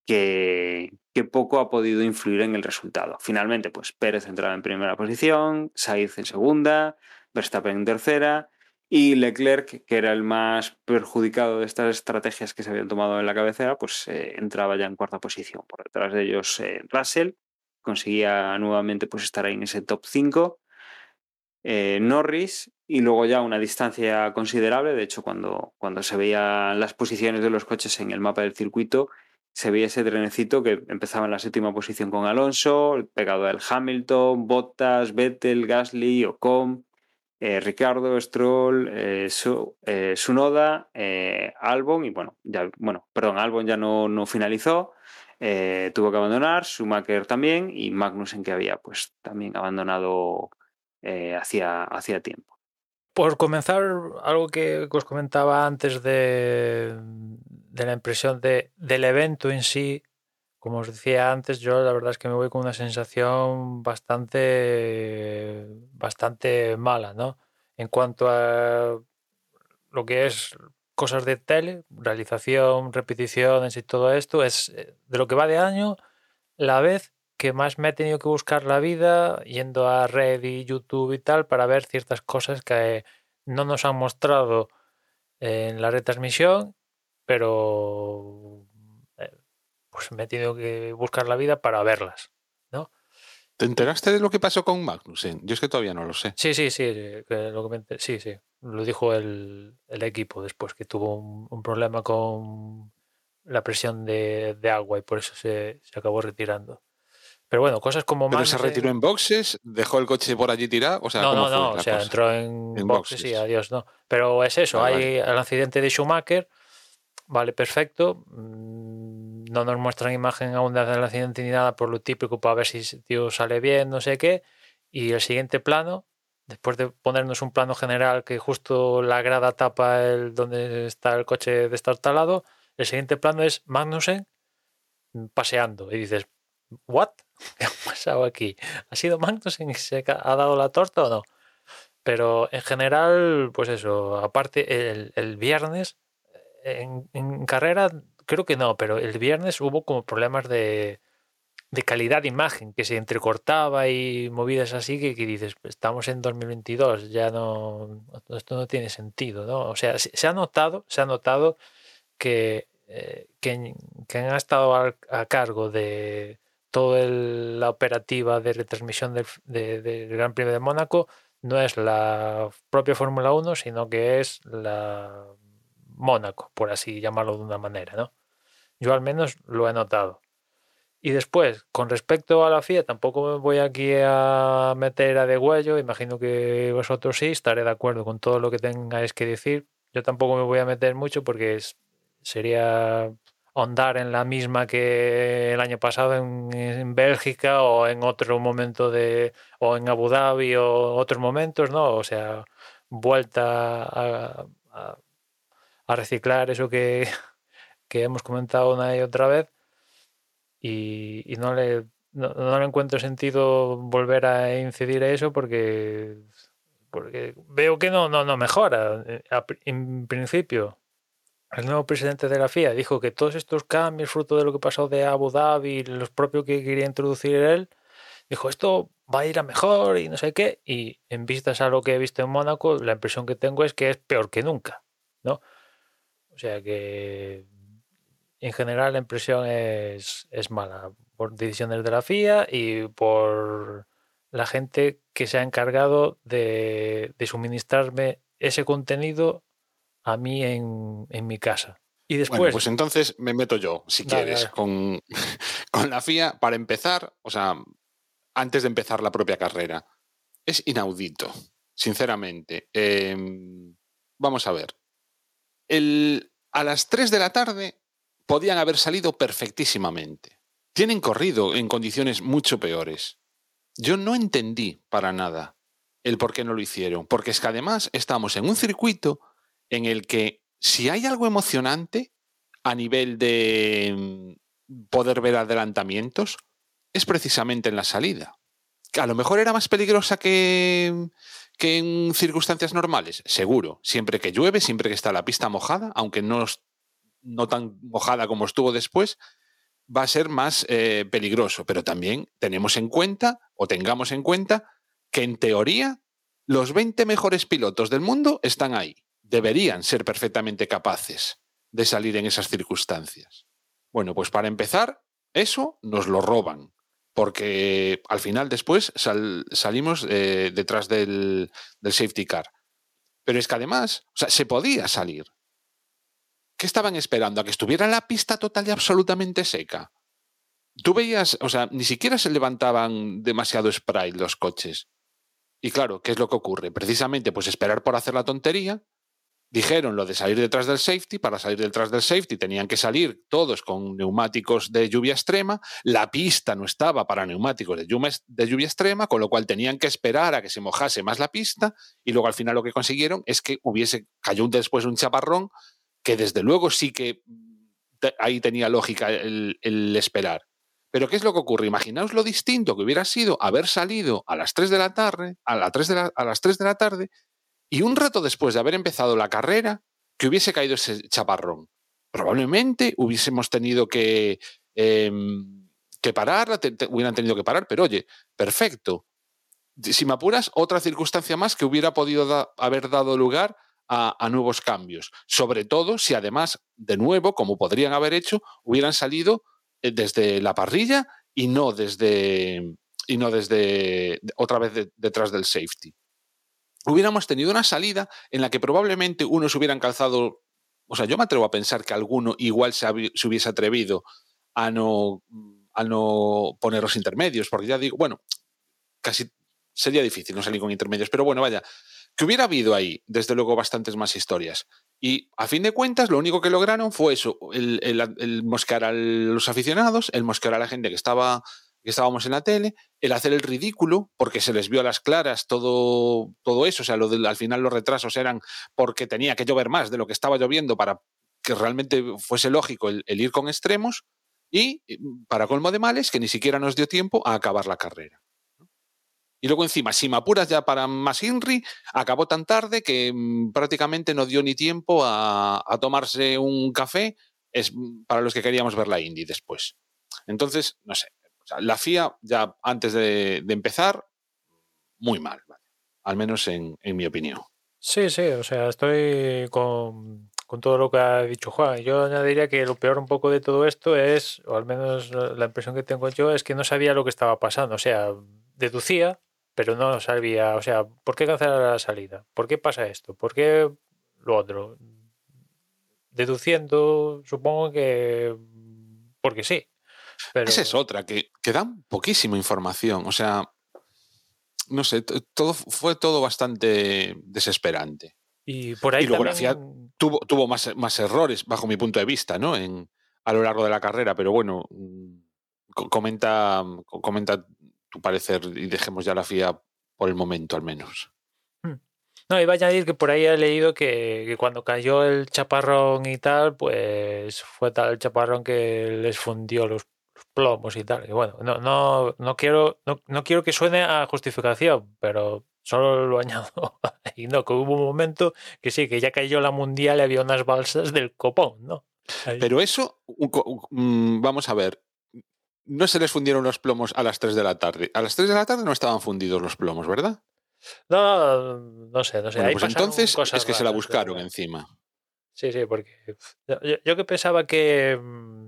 que, poco ha podido influir en el resultado. Finalmente, pues Pérez entraba en primera posición, Sainz en segunda, Verstappen en tercera y Leclerc, que era el más perjudicado de estas estrategias que se habían tomado en la cabecera, pues eh, entraba ya en cuarta posición. Por detrás de ellos eh, Russell conseguía nuevamente pues, estar ahí en ese top 5. eh, Norris y luego ya una distancia considerable. De hecho, cuando, cuando se veían las posiciones de los coches en el mapa del circuito, se veía ese trenecito que empezaba en la séptima posición con Alonso, pegado al Hamilton, Bottas, Vettel, Gasly, Ocon, eh, Ricardo, Stroll, eh, eh, Sunoda, Albon y bueno, ya, bueno, perdón, Albon ya no, no finalizó, tuvo que abandonar, Schumacher también y Magnussen que había pues también abandonado hacía, hacía tiempo. Por comenzar, algo que os comentaba antes de, de la impresión de, del evento en sí, como os decía antes, yo la verdad es que me voy con una sensación bastante, bastante mala, ¿no? En cuanto a lo que es cosas de tele, realización, repeticiones y todo esto, es eh, de lo que va de año la vez que más me he tenido que buscar la vida yendo a Reddit, YouTube y tal para ver ciertas cosas que no nos han mostrado en la retransmisión, pero pues me he tenido que buscar la vida para verlas, ¿no? ¿Te enteraste de lo que pasó con Magnussen? Yo es que todavía no lo sé. Sí, sí, sí, lo sí, sí. Lo dijo el, equipo después, que tuvo un, problema con la presión de, agua y por eso se, acabó retirando. Pero bueno, cosas como ¿Pero se retiró en boxes? ¿Dejó el coche por allí tirado? O sea, no, no, no, o sea, entró en, boxes, y adiós, ¿no? Pero es eso, hay el accidente de Schumacher, vale, perfecto mm, no nos muestran imagen aún del accidente ni nada por lo típico para ver si tío sale bien, no sé qué. Y el siguiente plano, después de ponernos un plano general que justo la grada tapa el donde está el coche de estar talado, el siguiente plano es Magnussen paseando. Y dices, ¿what? ¿Qué ha pasado aquí? ¿Ha sido Magnussen y se ha dado la torta o no? Pero en general, pues eso, aparte el, viernes en, en carrera creo que no, pero el viernes hubo como problemas de, calidad de imagen, que se entrecortaba y movidas así que, dices, pues, estamos en 2022, ya no, esto no tiene sentido, ¿no? O sea, se, ha notado, se ha notado que, eh, que, han estado a, cargo de toda la operativa de retransmisión del, Gran Premio de Mónaco no es la propia Fórmula 1, sino que es la Mónaco, por así llamarlo de una manera, ¿no? Yo al menos lo he notado. Y después, con respecto a la FIA, tampoco me voy aquí a meter a de huello, imagino que vosotros sí, estaré de acuerdo con todo lo que tengáis que decir. Yo tampoco me voy a meter mucho porque sería ahondar en la misma que el año pasado en, Bélgica o en otro momento de o en Abu Dhabi o otros momentos, ¿no? O sea, vuelta a reciclar eso que, hemos comentado una y otra vez y, no, le, no, le encuentro sentido volver a incidir a eso porque, porque veo que no, no, no mejora. Eh, en principio, el nuevo presidente de la FIA dijo que todos estos cambios, fruto de lo que pasó de Abu Dhabi, los propios que quería introducir él, dijo esto va a ir a mejor y no sé qué. Y en vistas a lo que he visto en Mónaco, la impresión que tengo es que es peor que nunca, ¿no? O sea que en general la impresión es, mala por decisiones de la FIA y por la gente que se ha encargado de, suministrarme ese contenido a mí en, mi casa. Y después. Bueno, pues entonces me meto yo, si quieres, Con, con la FIA. Para empezar, o sea, antes de empezar la propia carrera, es inaudito, sinceramente. Em, vamos a ver a las 3 de la tarde podían haber salido perfectísimamente. Tienen corrido en condiciones mucho peores. Yo no entendí para nada el por qué no lo hicieron, porque es que además estamos en un circuito en el que si hay algo emocionante a nivel de mm, poder ver adelantamientos, es precisamente en la salida. A lo mejor era más peligrosa que, que en circunstancias normales, seguro, siempre que llueve, siempre que está la pista mojada, aunque no, no tan mojada como estuvo después, va a ser más eh, peligroso. Pero también tenemos en cuenta, o tengamos en cuenta, que en teoría los 20 mejores pilotos del mundo están ahí. Deberían ser perfectamente capaces de salir en esas circunstancias. Bueno, pues para empezar, eso nos lo roban. porque al final después sal- salimos eh, detrás del, del safety car. Pero es que además, o sea, se podía salir. ¿Qué estaban esperando? ¿A que estuviera la pista total y absolutamente seca? Tú veías, o sea, ni siquiera se levantaban demasiado spray los coches. Y claro, ¿qué es lo que ocurre? Precisamente, pues esperar por hacer la tontería. Dijeron lo de salir detrás del safety. Para salir detrás del safety tenían que salir todos con neumáticos de lluvia extrema. La pista no estaba para neumáticos de lluvia, extrema, con lo cual tenían que esperar a que se mojase más la pista. Y luego al final lo que consiguieron es que hubiese, cayó después un chaparrón que desde luego sí que ahí tenía lógica el, el esperar. Pero ¿qué es lo que ocurre? Imaginaos lo distinto que hubiera sido haber salido a las 3 de la tarde, a, la 3 de la- a las 3 de la tarde, y un rato después de haber empezado la carrera, que hubiese caído ese chaparrón. Probablemente hubiésemos tenido que, em, que parar, hubieran tenido que parar, pero oye, perfecto. Si me apuras, otra circunstancia más que hubiera podido haber dado lugar a, nuevos cambios. Sobre todo si además, de nuevo, como podrían haber hecho, hubieran salido eh, desde la parrilla y no desde y no desde otra vez de- detrás del safety. Hubiéramos tenido una salida en la que probablemente unos hubieran calzado, o sea, yo me atrevo a pensar que alguno igual se, hubiese atrevido a no, a no poner los intermedios, porque ya digo, bueno, casi sería difícil no salir con intermedios, pero bueno, vaya, que hubiera habido ahí, desde luego, bastantes más historias. Y a fin de cuentas, lo único que lograron fue eso, el, el- el mosquear a los aficionados, el mosquear a la gente que estaba que estábamos en la tele, el hacer el ridículo, porque se les vio a las claras todo, todo eso, o sea, al final los retrasos eran porque tenía que llover más de lo que estaba lloviendo para que realmente fuese lógico el, ir con extremos, y para colmo de males, que ni siquiera nos dio tiempo a acabar la carrera. Y luego encima, si me apuras ya para más Inri, acabó tan tarde que mm, prácticamente no dio ni tiempo a, a tomarse un café es, mm, para los que queríamos ver la Indy después. Entonces, no sé, o sea, la FIA ya antes de, empezar, muy mal, al menos en, en mi opinión. Sí, sí, o sea, estoy con, con todo lo que ha dicho Juan. Yo añadiría que lo peor un poco de todo esto es, o al menos la impresión que tengo yo, es que no sabía lo que estaba pasando. O sea, deducía, pero no sabía, o sea, ¿por qué cancelar la salida? ¿Por qué pasa esto? ¿Por qué lo otro? Deduciendo, supongo que porque sí. Pero... Esa es otra, que, que dan poquísima información. O sea, no sé, todo fue todo bastante desesperante. Y por ahí Y luego la. FIA tuvo, tuvo más, más errores, bajo mi punto de vista, ¿no? En, a lo largo de la carrera, pero bueno, mm, co- comenta, co- comenta tu parecer y dejemos ya la FIA por el momento, al menos. No, iba a añadir que por ahí he leído que, que cuando cayó el chaparrón y tal, pues fue tal el chaparrón que les fundió los plomos y tal. Y bueno, no, no, no quiero, no, no quiero que suene a justificación, pero solo lo añado. y no, que hubo un momento que sí, que ya cayó la mundial y había unas balsas del copón, ¿no? Ahí. Pero eso, mm, vamos a ver, no se les fundieron los plomos a las 3 de la tarde. A las 3 de la tarde no estaban fundidos los plomos, ¿verdad? No, no sé, no sé. Bueno, ahí pues entonces cosas es que se la buscaron encima. Sí, sí, porque yo- yo que pensaba que, mm,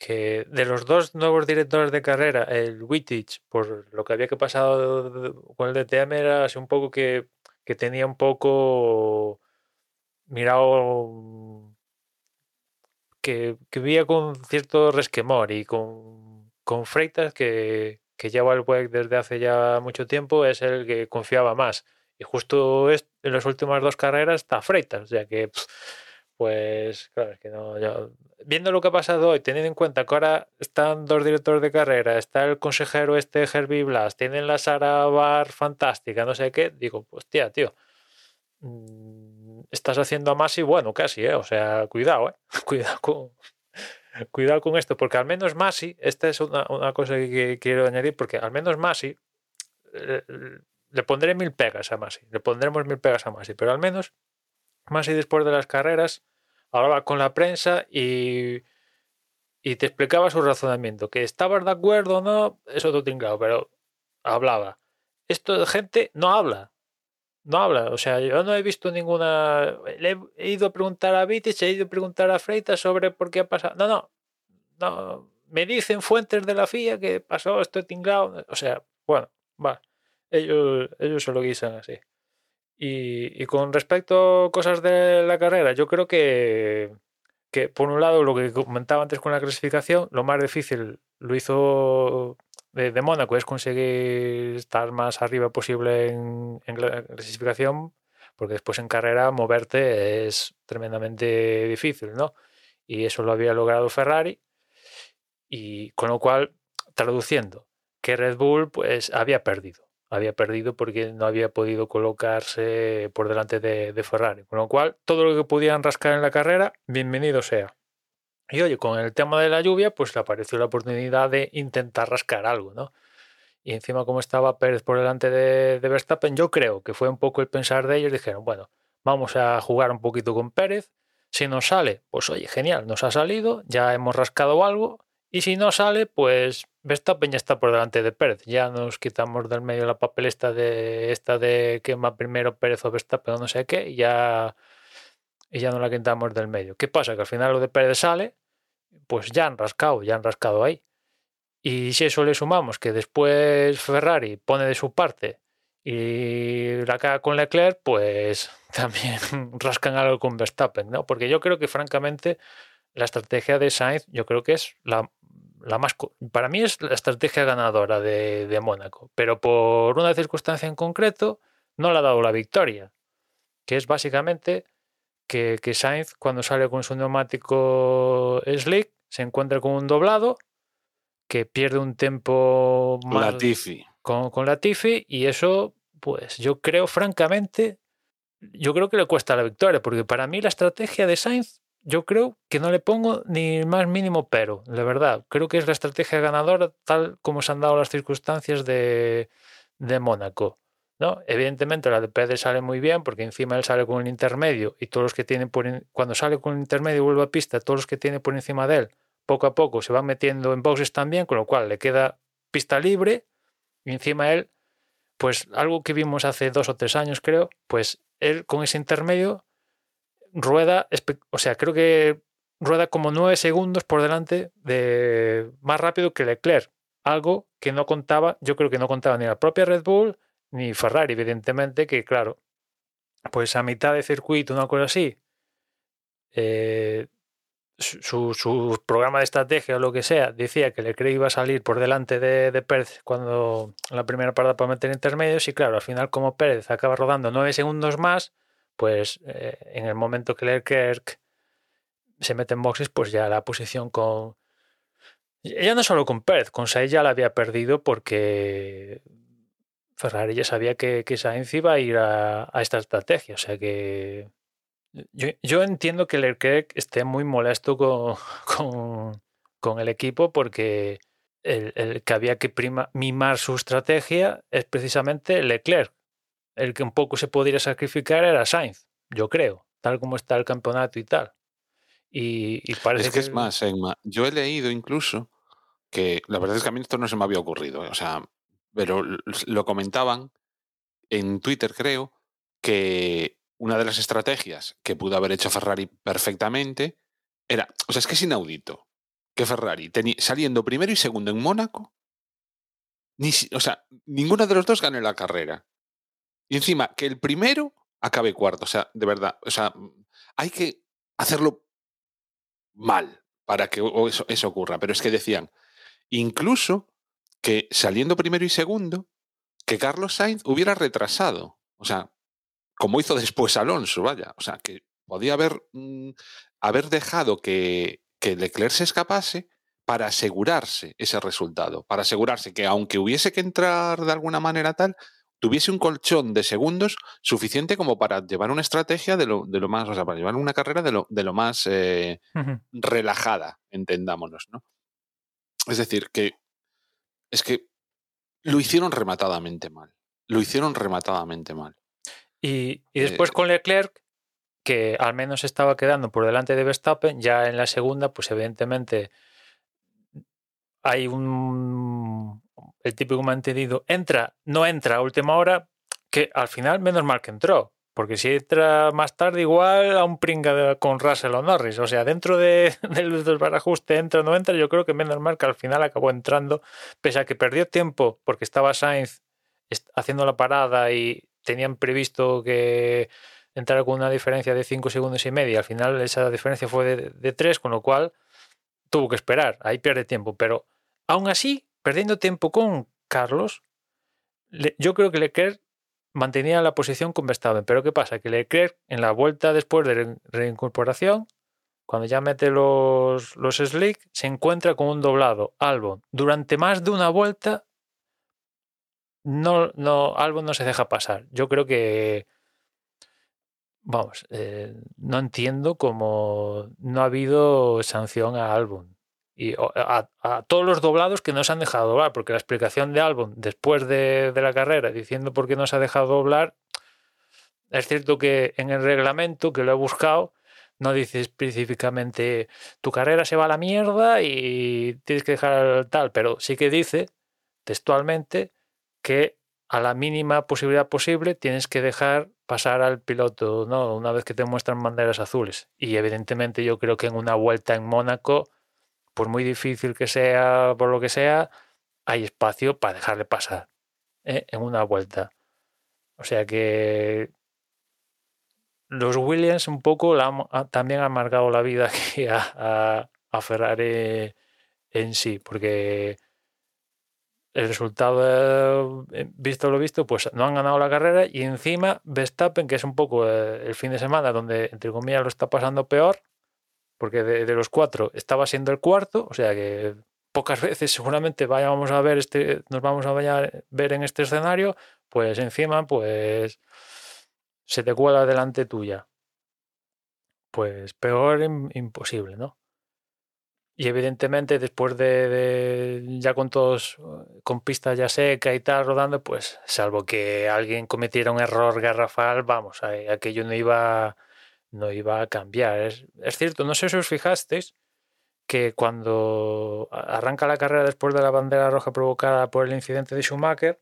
que de los dos nuevos directores de carrera, el Wittich, por lo que había que pasado con el DTM, era así un poco que, que tenía un poco mirado que, que veía con cierto resquemor y con, con Freitas que, que lleva el WEC desde hace ya mucho tiempo, es el que confiaba más. Y justo en las últimas dos carreras está Freitas, o sea que, pues, claro, es que no. yo- viendo lo que ha pasado hoy, teniendo en cuenta que ahora están dos directores de carrera, está el consejero este Herbie Blas, tienen la Sara Bar fantástica, no sé qué, digo, pues, tía, tío. mm, Estás haciendo a Masi bueno, casi, ¿eh? O sea, cuidado, ¿eh? Cuidado con, cuidado con esto, porque al menos Masi, esta es una, una cosa que, quiero añadir, porque al menos Masi, eh, le pondré mil pegas a Masi, le pondremos mil pegas a Masi, pero al menos Masi después de las carreras hablaba con la prensa y, y te explicaba su razonamiento, que estabas de acuerdo o no, es otro tinglado, pero hablaba. Esto de gente no habla, no habla, o sea, yo no he visto ninguna. Le he, ido a preguntar a Vitic, he ido a preguntar a Freitas sobre por qué ha pasado. No, no, no, me dicen fuentes de la FIA que pasó esto tinglado. O sea, bueno, va. Ellos, ellos se lo guisan así. Y, con respecto a cosas de la carrera, yo creo que, que, por un lado, lo que comentaba antes con la clasificación, lo más difícil lo hizo de, de Mónaco, es conseguir estar más arriba posible en, en la clasificación, porque después en carrera moverte es tremendamente difícil, ¿no? Y eso lo había logrado Ferrari, y con lo cual, traduciendo, que Red Bull pues había perdido había perdido porque no había podido colocarse por delante de, Ferrari. Con lo cual, todo lo que pudieran rascar en la carrera, bienvenido sea. Y oye, con el tema de la lluvia, pues le apareció la oportunidad de intentar rascar algo, ¿no? Y encima, como estaba Pérez por delante de, de Verstappen, yo creo que fue un poco el pensar de ellos. Dijeron, bueno, vamos a jugar un poquito con Pérez. Si nos sale, pues oye, genial, nos ha salido, ya hemos rascado algo. Y si no sale, pues Verstappen ya está por delante de Pérez. Ya nos quitamos del medio la papeleta de esta de que va primero Pérez o Verstappen o no sé qué, y ya, y ya no la quitamos del medio. ¿Qué pasa? Que al final lo de Pérez sale, pues ya han rascado, ya han rascado ahí. Y si eso le sumamos que después Ferrari pone de su parte y la caga con Leclerc, pues también rascan algo con Verstappen, ¿no? Porque yo creo que francamente la estrategia de Sainz, yo creo que es la la más, para mí es la estrategia ganadora de, de, Mónaco, pero por una circunstancia en concreto no le ha dado la victoria, que es básicamente que, que Sainz cuando sale con su neumático slick se encuentra con un doblado que pierde un tiempo más Latifi. Con, con Latifi y eso pues yo creo francamente yo creo que le cuesta la victoria porque para mí la estrategia de Sainz yo creo que no le pongo ni más mínimo pero, la verdad. Creo que es la estrategia ganadora tal como se han dado las circunstancias de, de Mónaco. ¿no? Evidentemente la de Pérez sale muy bien porque encima él sale con el intermedio y todos los que tienen por in... cuando sale con el intermedio vuelve a pista, todos los que tiene por encima de él, poco a poco se van metiendo en boxes también, con lo cual le queda pista libre y encima él, pues algo que vimos hace dos o tres años creo, pues él con ese intermedio rueda, o sea, creo que rueda como nueve segundos por delante de más rápido que Leclerc, algo que no contaba, yo creo que no contaba ni la propia Red Bull ni Ferrari, evidentemente, que claro, pues a mitad de circuito, una cosa así, eh, su, su, programa de estrategia o lo que sea decía que Leclerc iba a salir por delante de, de Pérez cuando la primera parada para meter intermedios y claro, al final como Pérez acaba rodando nueve segundos más, pues eh, en el momento que Leclerc se mete en boxes, pues ya la posición con... Ya no solo con Pérez, con Sainz ya la había perdido porque Ferrari ya sabía que, que Sainz iba a ir a, a, esta estrategia. O sea que yo, yo entiendo que Leclerc esté muy molesto con, con, con el equipo porque el, el, que había que prima, mimar su estrategia es precisamente Leclerc el que un poco se podría sacrificar era Sainz, yo creo, tal como está el campeonato y tal. Y, y parece es que, que, es más, Enma. Yo he leído incluso que la verdad es que a mí esto no se me había ocurrido, o sea, pero lo comentaban en Twitter, creo, que una de las estrategias que pudo haber hecho Ferrari perfectamente era, o sea, es que es inaudito que Ferrari saliendo primero y segundo en Mónaco, ni, o sea, ninguno de los dos gane la carrera. Y encima, que el primero acabe cuarto. O sea, de verdad. O sea, hay que hacerlo mal para que eso, eso ocurra. Pero es que decían, incluso que saliendo primero y segundo, que Carlos Sainz hubiera retrasado. O sea, como hizo después Alonso, vaya. O sea, que podía haber, mmm, haber dejado que, que Leclerc se escapase para asegurarse ese resultado, para asegurarse que aunque hubiese que entrar de alguna manera tal, tuviese un colchón de segundos suficiente como para llevar una estrategia de lo, de lo más, o sea, para llevar una carrera de lo, de lo más eh, uh -huh. relajada, entendámonos, ¿no? Es decir, que es que lo hicieron rematadamente mal. Lo hicieron rematadamente mal. Y, y después eh, con Leclerc, que al menos estaba quedando por delante de Verstappen, ya en la segunda, pues evidentemente hay un el típico mantenido entra, no entra a última hora, que al final menos mal que entró, Porque si entra más tarde, igual a un pringa con Russell o Norris. O sea, dentro de, del desbarajuste, entra o no entra, yo creo que menos mal que al final acabó entrando, pese a que perdió tiempo porque estaba Sainz haciendo la parada y tenían previsto que entrara con una diferencia de 5 segundos y medio. Al final esa diferencia fue de 3, con lo cual tuvo que esperar. Ahí pierde tiempo. Pero aún así, perdiendo tiempo con Carlos, yo creo que Leclerc mantenía la posición con Verstappen. Pero ¿qué pasa? Que Leclerc en la vuelta después de re- reincorporación, cuando ya mete los, los slick, se encuentra con un doblado. Albon, durante más de una vuelta, no, no, Albon no se deja pasar. Yo creo que, vamos, eh, no entiendo cómo no ha habido sanción a Albon. Y a, a todos los doblados que no se han dejado doblar, porque la explicación de Albon después de, de la carrera diciendo por qué no se ha dejado doblar, es cierto que en el reglamento que lo he buscado, no dice específicamente tu carrera se va a la mierda y tienes que dejar tal, pero sí que dice textualmente que a la mínima posibilidad posible tienes que dejar pasar al piloto, ¿no? Una vez que te muestran banderas azules. Y evidentemente yo creo que en una vuelta en Mónaco, por muy difícil que sea, por lo que sea, hay espacio para dejarle pasar ¿eh? en una vuelta. O sea que los Williams un poco ha- también han marcado la vida aquí a, a- a Ferrari en sí, porque el resultado, eh, visto lo visto, pues no han ganado la carrera y encima Verstappen, que es un poco eh, el fin de semana donde, entre comillas, lo está pasando peor, porque de, los cuatro estaba siendo el cuarto, o sea que pocas veces seguramente vayamos a ver este, nos vamos a ver en este escenario, pues encima, pues se te cuela delante tuya. Pues peor im- imposible, ¿no? Y evidentemente después de, ya con todos con pista ya seca y tal rodando, pues salvo que alguien cometiera un error garrafal, vamos, aquello no iba no iba a cambiar. Es, es cierto, no sé si os fijasteis que cuando arranca la carrera después de la bandera roja provocada por el incidente de Schumacher,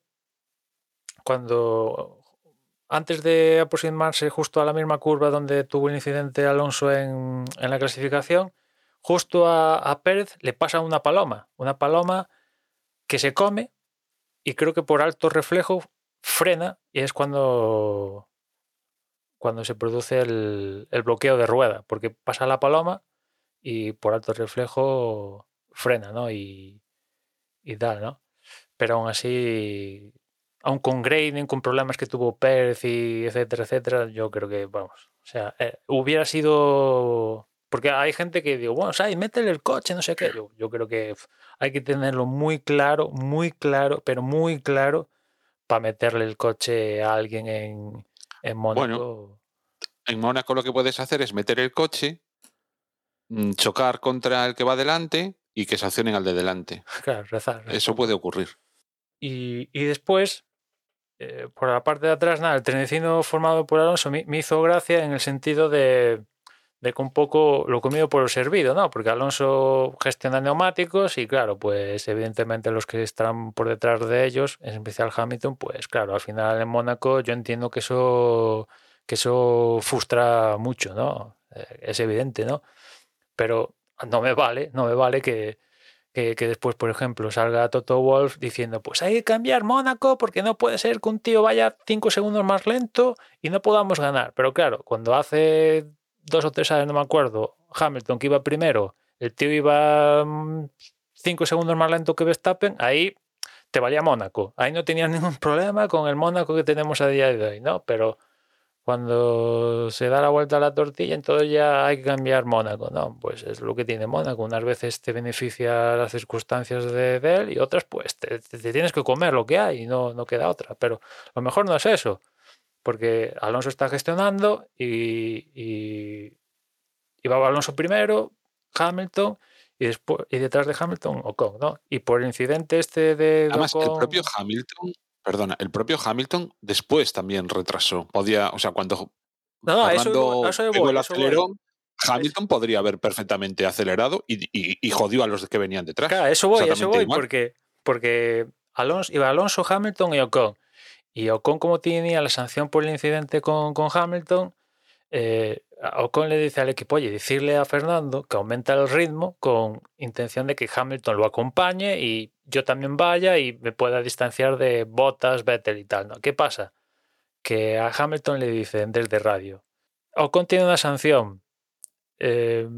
cuando antes de aproximarse justo a la misma curva donde tuvo el incidente Alonso en, en la clasificación, justo a, a Pérez le pasa una paloma, una paloma que se come y creo que por alto reflejo frena y es cuando, cuando se produce el, el bloqueo de rueda, porque pasa la paloma y por alto reflejo frena, ¿no? Y, y tal, ¿no? Pero aún así, aún con grading, con problemas que tuvo Pérez y etcétera, etcétera, yo creo que, vamos, o sea, eh, hubiera sido... Porque hay gente que digo, bueno, ¿sabes? Métele el coche, no sé qué. Yo, yo creo que hay que tenerlo muy claro, muy claro, pero muy claro para meterle el coche a alguien en, en Mónaco. En Mónaco lo que puedes hacer es meter el coche, mm, chocar contra el que va delante y que sancionen al de delante. Claro, rezar. Eso puede ocurrir. Y, y después, eh, por la parte de atrás, nada, el trenecino formado por Alonso me, me hizo gracia en el sentido de, de que un poco lo comido por lo servido, ¿no? Porque Alonso gestiona neumáticos y claro, pues evidentemente los que están por detrás de ellos, en especial Hamilton, pues claro, al final en Mónaco yo entiendo que eso, que eso frustra mucho, ¿no? Eh, es evidente, ¿no? Pero no me vale, no me vale que, que, que después, por ejemplo, salga Toto Wolf diciendo, pues hay que cambiar Mónaco porque no puede ser que un tío vaya cinco segundos más lento y no podamos ganar. Pero claro, cuando hace dos o tres años, no me acuerdo, Hamilton que iba primero, el tío iba mm, cinco segundos más lento que Verstappen, ahí te valía Mónaco. Ahí no tenías ningún problema con el Mónaco que tenemos a día de hoy, ¿no? Pero cuando se da la vuelta a la tortilla, entonces ya hay que cambiar Mónaco, ¿no? Pues es lo que tiene Mónaco. Unas veces te beneficia las circunstancias de, él y otras, pues te tienes que comer lo que hay y no, no queda otra. Pero lo mejor no es eso, porque Alonso está gestionando y, y, y va Alonso primero, Hamilton y después y detrás de Hamilton Ocon, ¿no? Y por el incidente este de, de Además, el Ocon- propio Hamilton, perdona, el propio Hamilton después también retrasó. Podía, o sea, cuando No, no, eso, eso yo pegó voy, el acelerón, Hamilton podría haber perfectamente acelerado y, y- y jodió a los que venían detrás. Claro, eso voy, eso voy, igual. porque, porque Alonso, iba Alonso, Hamilton y Ocon. Y Ocon, como tenía la sanción por el incidente con, Hamilton, eh, Ocon le dice al equipo, oye, decirle a Fernando que aumenta el ritmo con intención de que Hamilton lo acompañe y yo también vaya y me pueda distanciar de Bottas, Vettel y tal. ¿no? ¿Qué pasa? Que a Hamilton le dicen desde radio, Ocon tiene una sanción. Eh,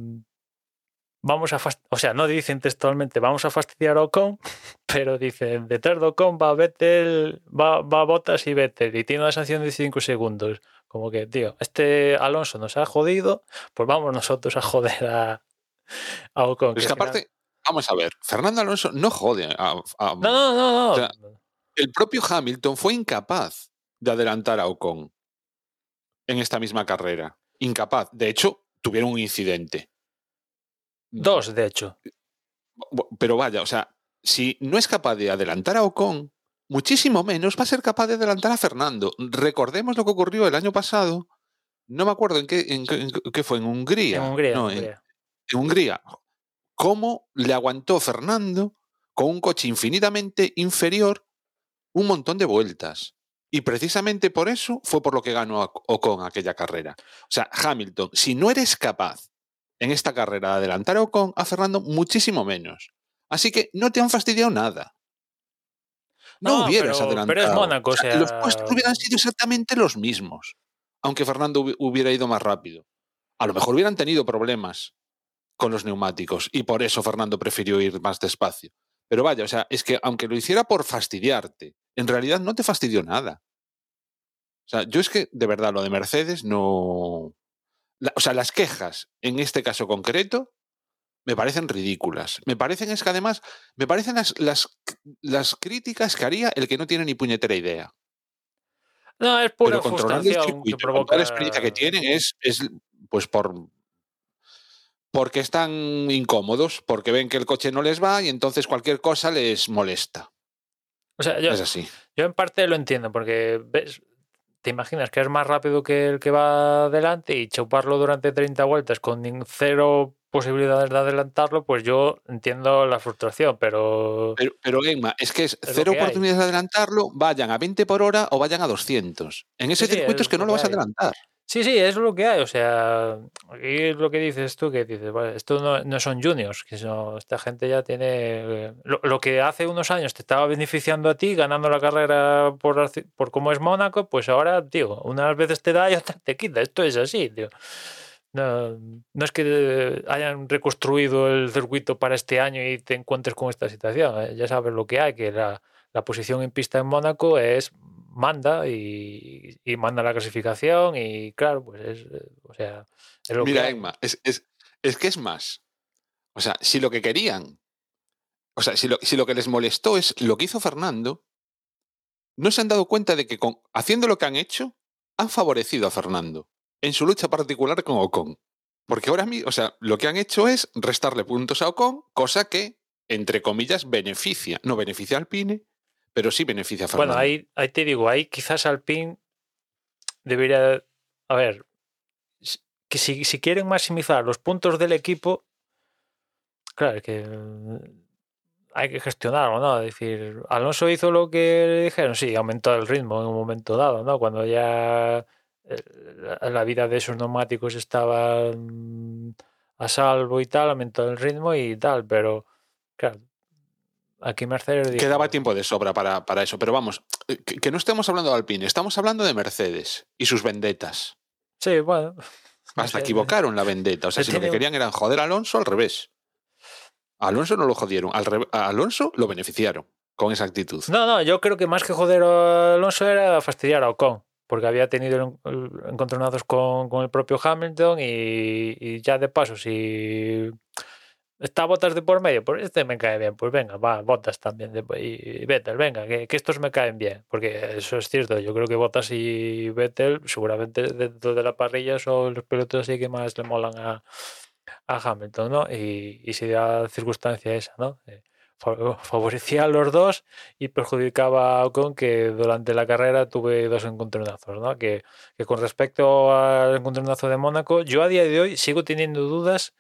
vamos a o sea, no dicen textualmente vamos a fastidiar a Ocon, pero dicen detrás de Ocon va Vettel, va, va Bottas y Vettel y tiene una sanción de 5 segundos. Como que, tío, este Alonso nos ha jodido, pues vamos nosotros a joder a, a Ocon. es que, aparte, vamos a ver, Fernando Alonso no jode a... no, no, no, no. el propio Hamilton fue incapaz de adelantar a Ocon en esta misma carrera. Incapaz. De hecho, tuvieron un incidente. Dos, de hecho. Pero vaya, o sea, si no es capaz de adelantar a Ocon, muchísimo menos va a ser capaz de adelantar a Fernando. Recordemos lo que ocurrió el año pasado. No me acuerdo en qué, en qué, fue, en Hungría. En Hungría. No, en, en Hungría. ¿Cómo le aguantó Fernando con un coche infinitamente inferior un montón de vueltas? Y precisamente por eso fue por lo que ganó Ocon aquella carrera. O sea, Hamilton, si no eres capaz en esta carrera de adelantar a Ocon, a Fernando muchísimo menos. Así que no te han fastidiado nada. No, hubieras pero, adelantado. Pero es Mónaco, o sea... Los puestos hubieran sido exactamente los mismos, aunque Fernando hubiera ido más rápido. A lo mejor hubieran tenido problemas con los neumáticos y por eso Fernando prefirió ir más despacio. Pero vaya, o sea, es que aunque lo hiciera por fastidiarte, en realidad no te fastidió nada. O sea, yo es que, de verdad, lo de Mercedes no... La, o sea, las quejas, en este caso concreto, me parecen ridículas. Me parecen, es que además, me parecen las, las, las críticas que haría el que no tiene ni puñetera idea. No, es pura Pero frustración circuito, provoca... la experiencia que tienen, es, es pues por porque están incómodos, porque ven que el coche no les va y entonces cualquier cosa les molesta. O sea, yo, Es así. yo en parte lo entiendo, porque ves, te imaginas que es más rápido que el que va adelante y chuparlo durante 30 vueltas con cero posibilidades de adelantarlo, pues yo entiendo la frustración, pero... Pero, pero Emma, es que es cero que hay. oportunidades de adelantarlo, vayan a 20 por hora o vayan a 200. En ese Sí, circuito es es que no lo vas a adelantar. Sí, sí, es lo que hay. O sea, aquí es lo que dices tú, que dices, vale, esto no, son juniors, que eso- esta gente ya tiene... eh, Lo, que hace unos años te estaba beneficiando a ti, ganando la carrera por, por cómo es Mónaco, pues ahora, tío, unas veces te da y otras te quita. Esto es así, tío. No, no es que hayan reconstruido el circuito para este año y te encuentres con esta situación. eh, Ya sabes lo que hay, que la, la posición en pista en Mónaco es manda y, y manda la clasificación y claro, pues es, eh, o sea, es lo que Mira, hay. Emma, es, es- es que es más. O sea, si lo que querían, o sea, si lo, si lo que les molestó es lo que hizo Fernando, no se han dado cuenta de que con, haciendo lo que han hecho, han favorecido a Fernando en su lucha particular con Ocon. Porque ahora mismo, o sea, lo que han hecho es restarle puntos a Ocon, cosa que, entre comillas, beneficia. No beneficia al Pine, pero sí beneficia a Fernando. Bueno, ahí, ahí te digo, ahí quizás Alpine debería, a ver, que si, si quieren maximizar los puntos del equipo, claro, que mm, hay que gestionarlo, ¿no? Es decir, Alonso hizo lo que le dijeron, sí, aumentó el ritmo en un momento dado, ¿no? Cuando ya eh, la, vida de esos neumáticos estaba a salvo y tal, aumentó el ritmo y tal, pero claro, aquí Mercedes dijo, Quedaba tiempo de sobra para, para eso, pero vamos, eh, que, que no estemos hablando de Alpine, estamos hablando de Mercedes y sus vendetas. Sí, bueno. no Hasta sé, equivocaron la vendetta. O sea, Se si lo que querían era joder a Alonso, al revés. A Alonso no lo jodieron, al a Alonso lo beneficiaron con esa actitud. No, no, yo creo que más que joder a Alonso era fastidiar a Ocon, porque había tenido encontronazos con, con el propio Hamilton y, y ya de paso, si está Botas de por medio, pues este me cae bien, pues venga, va, Botas también de- y, Vettel, venga, que, que estos me caen bien, porque eso es cierto, yo creo que Botas y Vettel seguramente dentro de la parrilla son los pilotos así que más le molan a, a Hamilton, ¿no? Y, y si da circunstancia esa, ¿no? Eh, fa- favorecía a los dos y perjudicaba a Ocon que durante la carrera tuve dos encontronazos, ¿no? Que, que con respecto al encontronazo de Mónaco, yo a día de hoy sigo teniendo dudas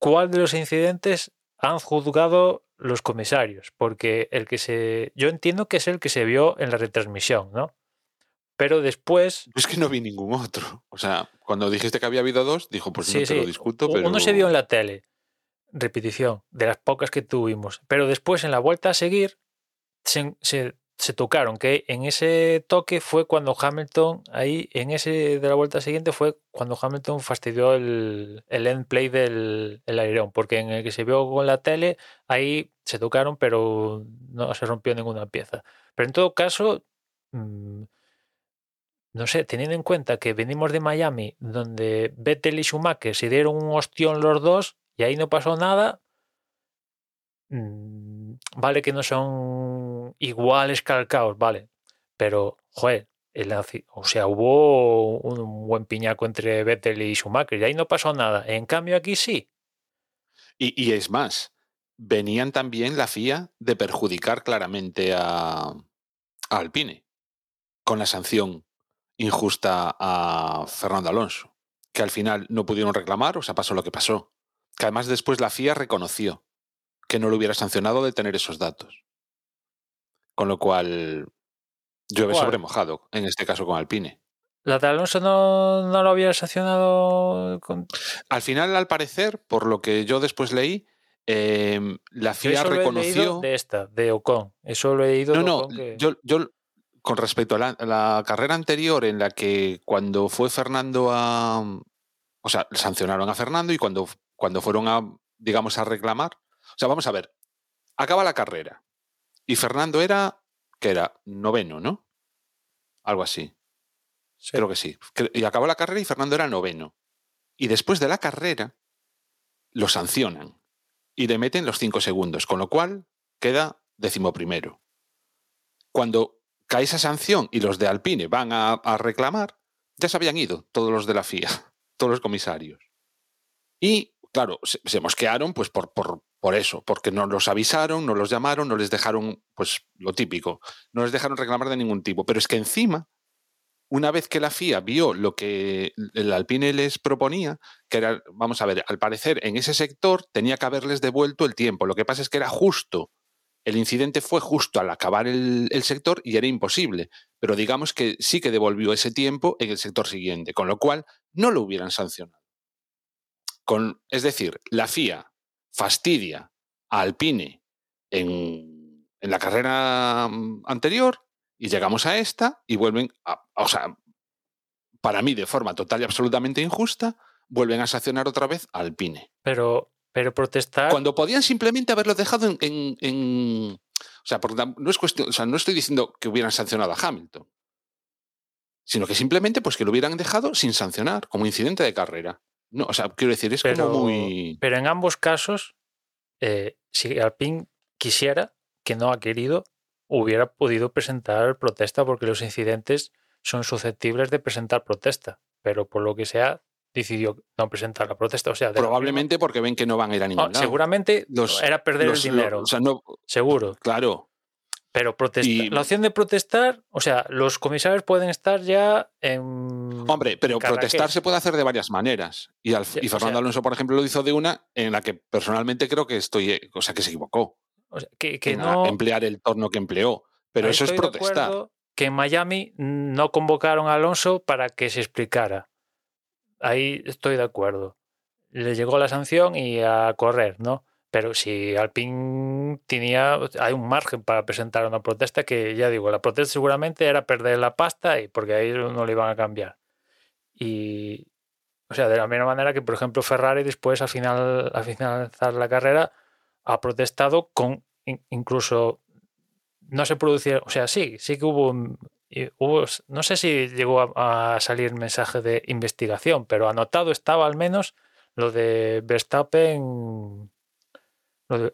cuál de los incidentes han juzgado los comisarios, porque el que se. Yo entiendo que es el que se vio en la retransmisión, ¿no? Pero después. Es que no vi ningún otro. O sea, cuando dijiste que había habido dos, dijo, pues Sí, no te sí. lo discuto, pero. Uno se vio en la tele, repetición, de las pocas que tuvimos. Pero después, en la vuelta a seguir, se, se- se tocaron, que en ese toque fue cuando Hamilton, ahí, en ese de la vuelta siguiente, fue cuando Hamilton fastidió el, el end play del el porque en el que se vio con la tele, ahí se tocaron, pero no se rompió ninguna pieza. Pero en todo caso, mm, no sé, teniendo en cuenta que venimos de Miami, donde Vettel y Schumacher se dieron un ostión los dos y ahí no pasó nada, mm, vale que no son iguales calcaos, vale, pero, joder, el o sea, hubo un buen piñaco entre Vettel y Schumacher y ahí no pasó nada. En cambio, aquí sí. Y, y es más, venían también la FIA de perjudicar claramente a Alpine con la sanción injusta a Fernando Alonso, que al final no pudieron reclamar, o sea, pasó lo que pasó. Que además después la FIA reconoció que no lo hubiera sancionado de tener esos datos. Con lo cual, llueve ¿Cuál? sobre mojado, en este caso con Alpine. ¿La de Alonso no, no lo había sancionado con, Al final, al parecer, por lo que yo después leí, em, la Yo FIA solo he leído reconoció... de esta, de Ocon. Eso lo he leído No, de no, Ocon que- yo, yo con respecto a la, a la carrera anterior en la que cuando fue Fernando a... O sea, sancionaron a Fernando y cuando, cuando fueron a, digamos, a reclamar... Sea, vamos a ver, acaba la carrera y Fernando era, que era noveno, ¿no? Algo así. Sí. Creo que sí. Y acabó la carrera y Fernando era noveno. Y después de la carrera lo sancionan y le meten los cinco segundos, con lo cual queda decimoprimero. Cuando cae esa sanción y los de Alpine van a, a reclamar, ya se habían ido todos los de la FIA, todos los comisarios. Y, claro, se, se mosquearon pues por, por, por eso, porque no los avisaron, no los llamaron, no les dejaron, pues lo típico, no les dejaron reclamar de ningún tipo. Pero es que encima, una vez que la FIA vio lo que el Alpine les proponía, que era, vamos a ver, al parecer en ese sector tenía que haberles devuelto el tiempo. Lo que pasa es que era justo, el incidente fue justo al acabar el, el sector y era imposible. Pero digamos que sí que devolvió ese tiempo en el sector siguiente, con lo cual no lo hubieran sancionado. Con, es decir, la FIA fastidia a Alpine en, en la carrera mm, anterior y llegamos a esta y vuelven, a, o sea, para mí de forma total y absolutamente injusta, vuelven a sancionar otra vez a Alpine. Pero, pero protestar. Cuando podían simplemente haberlo dejado en... en- en- o sea, porque no, es cuestión, o sea, no estoy diciendo que hubieran sancionado a Hamilton, sino que simplemente pues que lo hubieran dejado sin sancionar, como incidente de carrera. No, o sea, quiero decir, es pero, como muy... pero en ambos casos, eh, si Alpine quisiera, que no ha querido, hubiera podido presentar protesta porque los incidentes son susceptibles de presentar protesta. Pero por lo que sea, decidió no presentar la protesta. O sea, Probablemente porque ven que no van a ir a ningún no, lado. seguramente Los- era perder Los- el dinero. o sea, no, seguro. claro, Pero protestar, Y- la opción de protestar, o sea, los comisarios pueden estar ya en. Hombre, pero Carraqués. protestar se puede hacer de varias maneras. Y, al- y o Fernando sea- Alonso, por ejemplo, lo hizo de una en la que personalmente creo que estoy, eh, o sea, que se equivocó. o sea, que, que en no. emplear el torno que empleó. Pero Ahí eso es estoy de protestar. acuerdo Que en Miami no convocaron a Alonso para que se explicara. Ahí estoy de acuerdo. Le llegó la sanción y a correr, ¿no? Pero si Alpine tenía, hay un margen para presentar una protesta que ya digo, la protesta seguramente era perder la pasta y porque ahí no le iban a cambiar. Y, o sea, de la misma manera que, por ejemplo, Ferrari después, al final, al finalizar la carrera, ha protestado con in- incluso no se producía, o sea, sí, sí que hubo, hubo no sé si llegó a, a salir mensaje de investigación, pero anotado estaba al menos lo de Verstappen,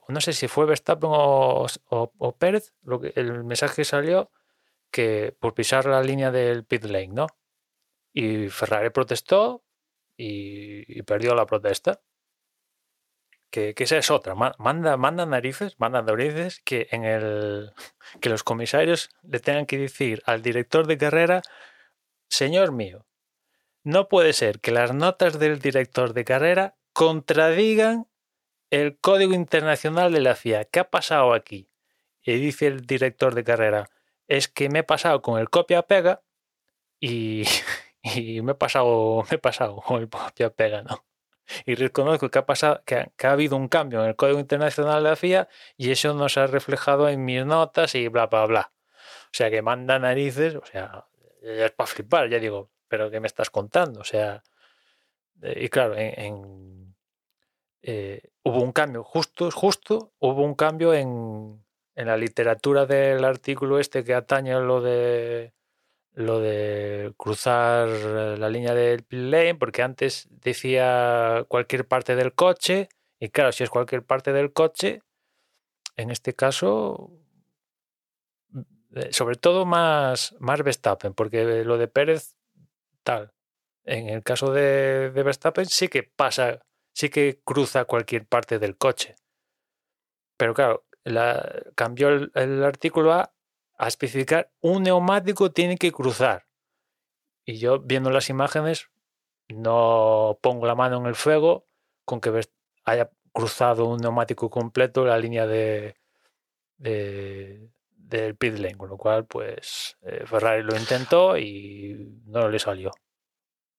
no sé si fue Verstappen o, o- Pérez, lo que, el mensaje salió que por pisar la línea del pit lane, ¿no? Y Ferrari protestó y, perdió la protesta. Que, que esa es otra. ma- Manda, manda narices, manda narices que en el que los comisarios le tengan que decir al director de carrera, señor mío, no puede ser que las notas del director de carrera contradigan el código internacional de la FIA. ¿Qué ha pasado aquí? Y dice el director de carrera, es que me he pasado con el copia-pega y, y me he pasado, me he pasado con el copia-pega, ¿no? Y reconozco que ha pasado, que que ha habido un cambio en el código internacional de la FIA y eso no se ha reflejado en mis notas y bla bla bla. O sea que manda narices, o sea, es para flipar, ya digo, pero ¿qué me estás contando? O sea, eh, y claro, en, en, eh, hubo un cambio, justo, justo, hubo un cambio en, en la literatura del artículo este que atañe a lo de lo de cruzar la línea del lane, porque antes decía cualquier parte del coche, y claro, si es cualquier parte del coche, en este caso, eh, sobre todo más, más Verstappen, porque lo de Pérez, tal. En el caso de, de Verstappen sí que pasa, sí que cruza cualquier parte del coche. Pero claro, la, cambió el, artículo a a especificar un neumático tiene que cruzar. Y yo viendo las imágenes no pongo la mano en el fuego con que haya cruzado un neumático completo la línea de, de del pit lane, con lo cual pues eh, Ferrari lo intentó y no le salió.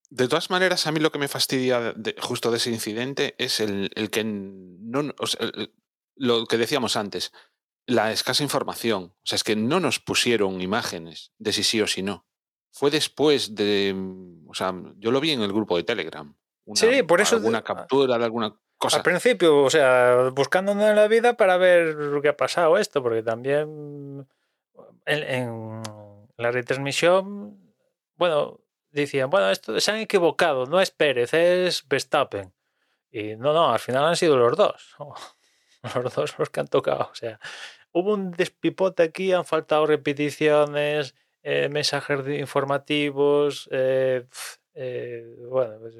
De todas maneras, a mí lo que me fastidia de, justo de ese incidente es el, el que no, o sea, el, lo que decíamos antes, la escasa información. O sea, es que no nos pusieron imágenes de si sí o si no. Fue después de. O sea, yo lo vi en el grupo de Telegram. Una, sí, por eso. Alguna captura de alguna cosa. Al principio, o sea, buscando en la vida para ver lo que ha pasado esto, porque también en, en la retransmisión, bueno, decían, bueno, esto se han equivocado, no es Pérez, es Verstappen. Y no, no, al final han sido los dos. Los dos los que han tocado. O sea, hubo un despipote aquí, han faltado repeticiones, eh, mensajes informativos, eh, eh, bueno, pues,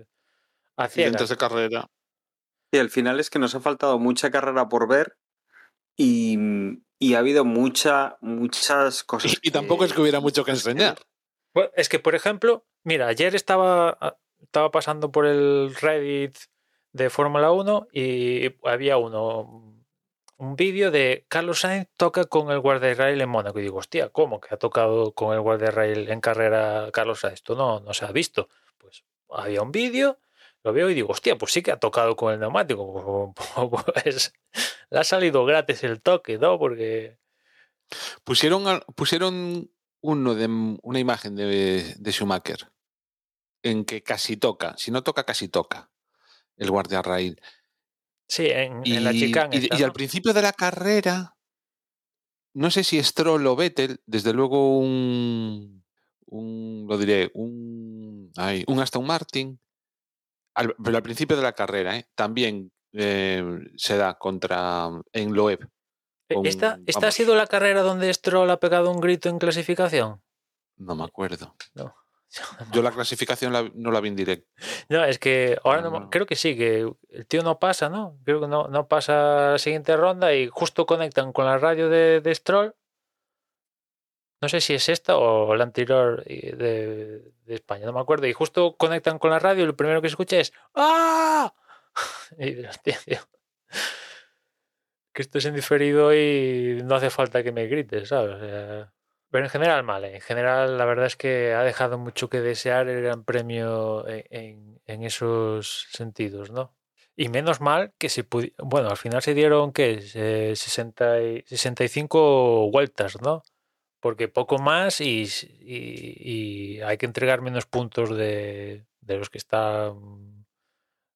accidentes de carrera. Y al final es que nos ha faltado mucha carrera por ver y, y ha habido mucha, muchas cosas. Y, y tampoco es que hubiera mucho que enseñar. Es que, por ejemplo, mira, ayer estaba, estaba pasando por el Reddit de Fórmula 1 y había uno, un vídeo de Carlos Sainz toca con el guardarrail en Mónaco. Y digo, hostia, ¿cómo que ha tocado con el guardarrail en carrera Carlos Sainz? Esto no, no se ha visto. Pues había un vídeo, lo veo y digo, hostia, pues sí que ha tocado con el neumático. Pues le ha salido gratis el toque, ¿no? Porque. Pusieron, pusieron uno de una imagen de, de Schumacher en que casi toca. Si no toca, casi toca el guardarrail. Sí, en, y, en la chicane. Y, y, al principio de la carrera, no sé si Stroll o Vettel, desde luego un, un lo diré, un, ay, un Aston Martin, al, pero al principio de la carrera, ¿eh? también eh, se da contra en Loeb. Con, ¿Esta, ¿Esta ha sido la carrera donde Stroll ha pegado un grito en clasificación? No me acuerdo. No. Yo la clasificación la, no la vi en directo. No, es que ahora no, no, creo que sí, que el tío no pasa, ¿no? Creo que no, no pasa la siguiente ronda y justo conectan con la radio de, de Stroll. No sé si es esta o la anterior de, de, España, no me acuerdo. Y justo conectan con la radio y lo primero que escucha es ¡Ah! Y hostia, tío. Que esto es en diferido y no hace falta que me grites, ¿sabes? Pero en general mal, ¿eh? en general la verdad es que ha dejado mucho que desear el Gran Premio en, en, en esos sentidos, ¿no? Y menos mal que se pudo, bueno, al final se dieron que eh, 60 y, 65 vueltas, ¿no? Porque poco más y, y, y, hay que entregar menos puntos de, de los que están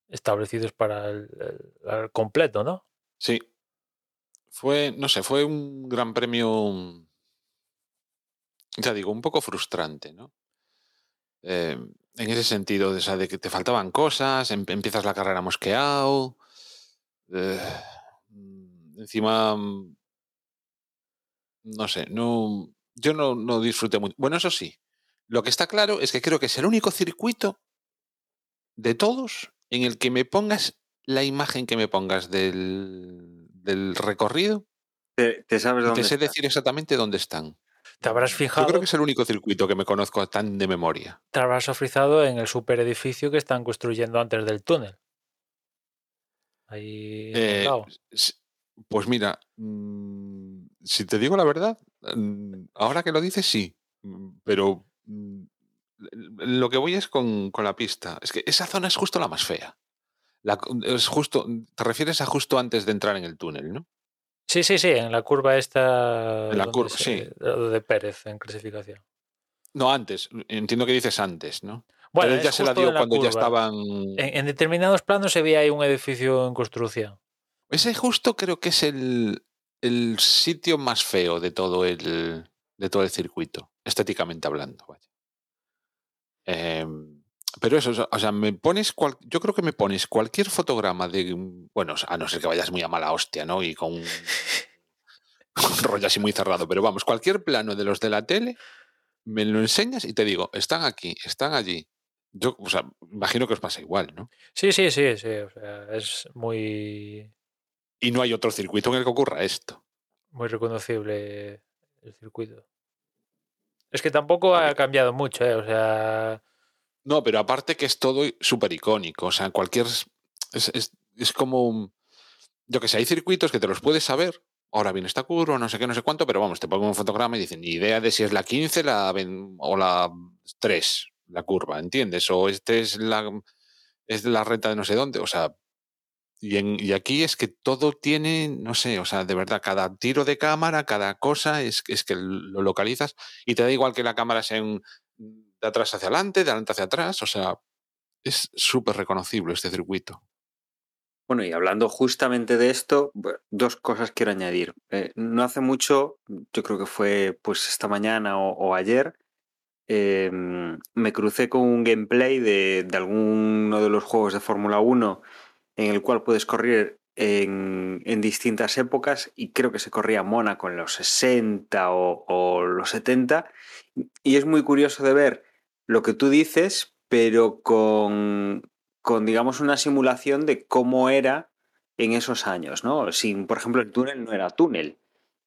establecidos para el, el, el completo, ¿no? Sí. Fue, no sé, fue un gran premio ya digo, un poco frustrante, ¿no? Eh, en ese sentido, sea, de que te faltaban cosas, em empiezas la carrera mosqueado, eh, encima, no sé, no, yo no, no disfruté mucho. Bueno, eso sí, lo que está claro es que creo que es el único circuito de todos en el que me pongas la imagen que me pongas del, del recorrido. Te, te sabes dónde te sé está. decir exactamente dónde están. Te habrás fijado. Yo creo que es el único circuito que me conozco tan de memoria. Te habrás fijado en el super edificio que están construyendo antes del túnel. Ahí Eh, pues mira, mm, si te digo la verdad, mm, ahora que lo dices, sí. Mm, Pero lo que voy es con, con la pista. Es que esa zona es justo la más fea. La es justo, te refieres a justo antes de entrar en el túnel, ¿no? Sí, sí, sí, en la curva esta En la curva, se- sí. de Pérez en clasificación. No, antes. Entiendo que dices antes, ¿no? Bueno, Pero ya se la dio la cuando ya estaban. En, en determinados planos se ve ahí un edificio en construcción. Ese justo creo que es el, el sitio más feo de todo el, de todo el circuito, estéticamente hablando. vaya. Em, pero eso, o sea- me pones cual- yo creo que me pones cualquier fotograma de, bueno, a no ser que vayas muy a mala hostia, ¿no? Y con un, con un rollo así muy cerrado, pero vamos, cualquier plano de los de la tele, me lo enseñas y te digo, están aquí, están allí. Yo, o sea, imagino que os pasa igual, ¿no? Sí, sí, sí, sí. o sea, es muy, Y no hay otro circuito en el que ocurra esto. muy reconocible el circuito. Es que tampoco ha cambiado mucho, ¿eh? O sea, No, pero aparte que es todo súper icónico. O sea, cualquier. Es, es- es como. Yo que sé, hay circuitos que te los puedes saber. Ahora viene esta curva, no sé qué, no sé cuánto, pero vamos, te pongo un fotograma y dicen, ni idea de si es la 15 la, o la 3, la curva, ¿entiendes? O este es la, es la renta de no sé dónde. O sea, y, en- y aquí es que todo tiene, no sé, o sea, de verdad, cada tiro de cámara, cada cosa, es, es que lo localizas y te da igual que la cámara sea un- de atrás hacia adelante, de adelante hacia atrás, o sea, es súper reconocible este circuito. Bueno, y hablando justamente de esto, dos cosas quiero añadir. Eh, no hace mucho, yo creo que fue pues esta mañana o, ayer, eh, me crucé con un gameplay de, de alguno de los juegos de Fórmula 1 en el cual puedes correr en, en distintas épocas y creo que se corría Mónaco en los 60 o, o los 70 y es muy curioso de ver lo que tú dices, pero con, con digamos una simulación de cómo era en esos años, ¿no? Sin, por ejemplo, el túnel no era túnel.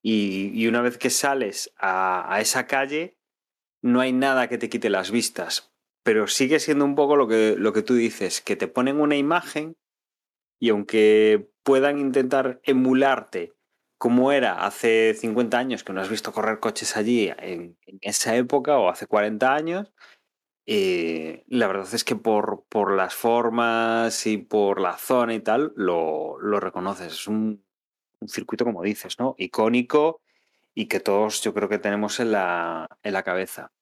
Y, y una vez que sales a, a esa calle, no hay nada que te quite las vistas. Pero sigue siendo un poco lo que, lo que tú dices, que te ponen una imagen y aunque puedan intentar emularte como era hace 50 años que no has visto correr coches allí en, en esa época o hace 40 años, eh, la verdad es que por, por las formas y por la zona y tal, lo, lo reconoces. Es un, un circuito, como dices, ¿no? Icónico y que todos yo creo que tenemos en la, en la cabeza.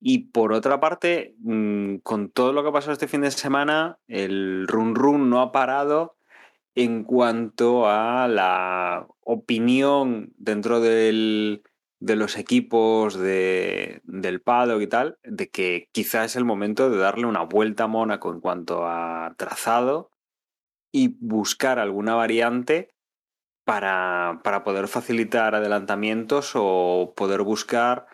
Y por otra parte, mm, con todo lo que ha pasado este fin de semana, el run run no ha parado en cuanto a la opinión dentro del, de los equipos de, del paddock y tal, de que quizá es el momento de darle una vuelta a Mónaco en cuanto a trazado y buscar alguna variante para, para poder facilitar adelantamientos o poder buscar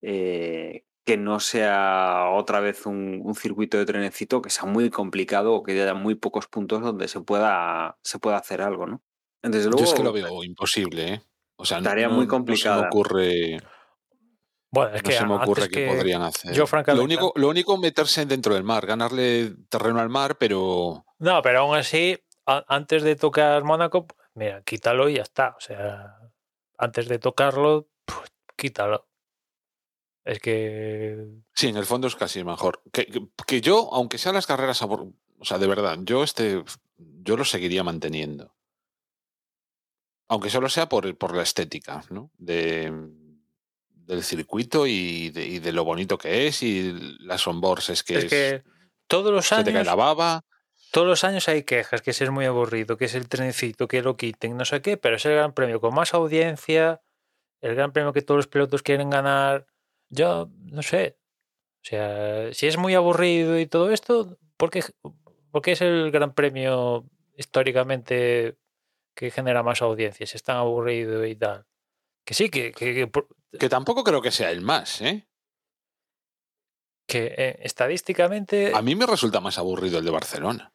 eh, que no sea otra vez un, un, circuito de trenecito que sea muy complicado o que haya muy pocos puntos donde se pueda, se pueda hacer algo, ¿no? Desde luego, Yo es que lo veo imposible, ¿eh? O sea, tarea no, muy complicada. No se me ocurre. Bueno, es que no se me ocurre que, que, podrían hacer. Yo, francamente. Lo único, lo único meterse dentro del mar, ganarle terreno al mar, pero. No, pero aún así, a, antes de tocar Mónaco, mira, quítalo y ya está. O sea, antes de tocarlo, pues, quítalo. Es que. Sí, en el fondo es casi mejor. Que, que, que yo, aunque sean las carreras, o sea, de verdad, yo este, yo lo seguiría manteniendo. Aunque solo sea por, por la estética, ¿no? De, del circuito y de, y de, lo bonito que es y las onboards es que es, es, que todos los se años te cae la baba. Todos los años hay quejas, que ese es muy aburrido, que es el trencito, que lo quiten, no sé qué, pero es el gran premio con más audiencia, el gran premio que todos los pilotos quieren ganar. Yo no sé. O sea, si es muy aburrido y todo esto, ¿por qué, por qué es el gran premio históricamente que genera más audiencia? Si es tan aburrido y tal. Que sí, que, que, que, que tampoco creo que sea el más, ¿eh? Que eh, estadísticamente. A mí me resulta más aburrido el de Barcelona.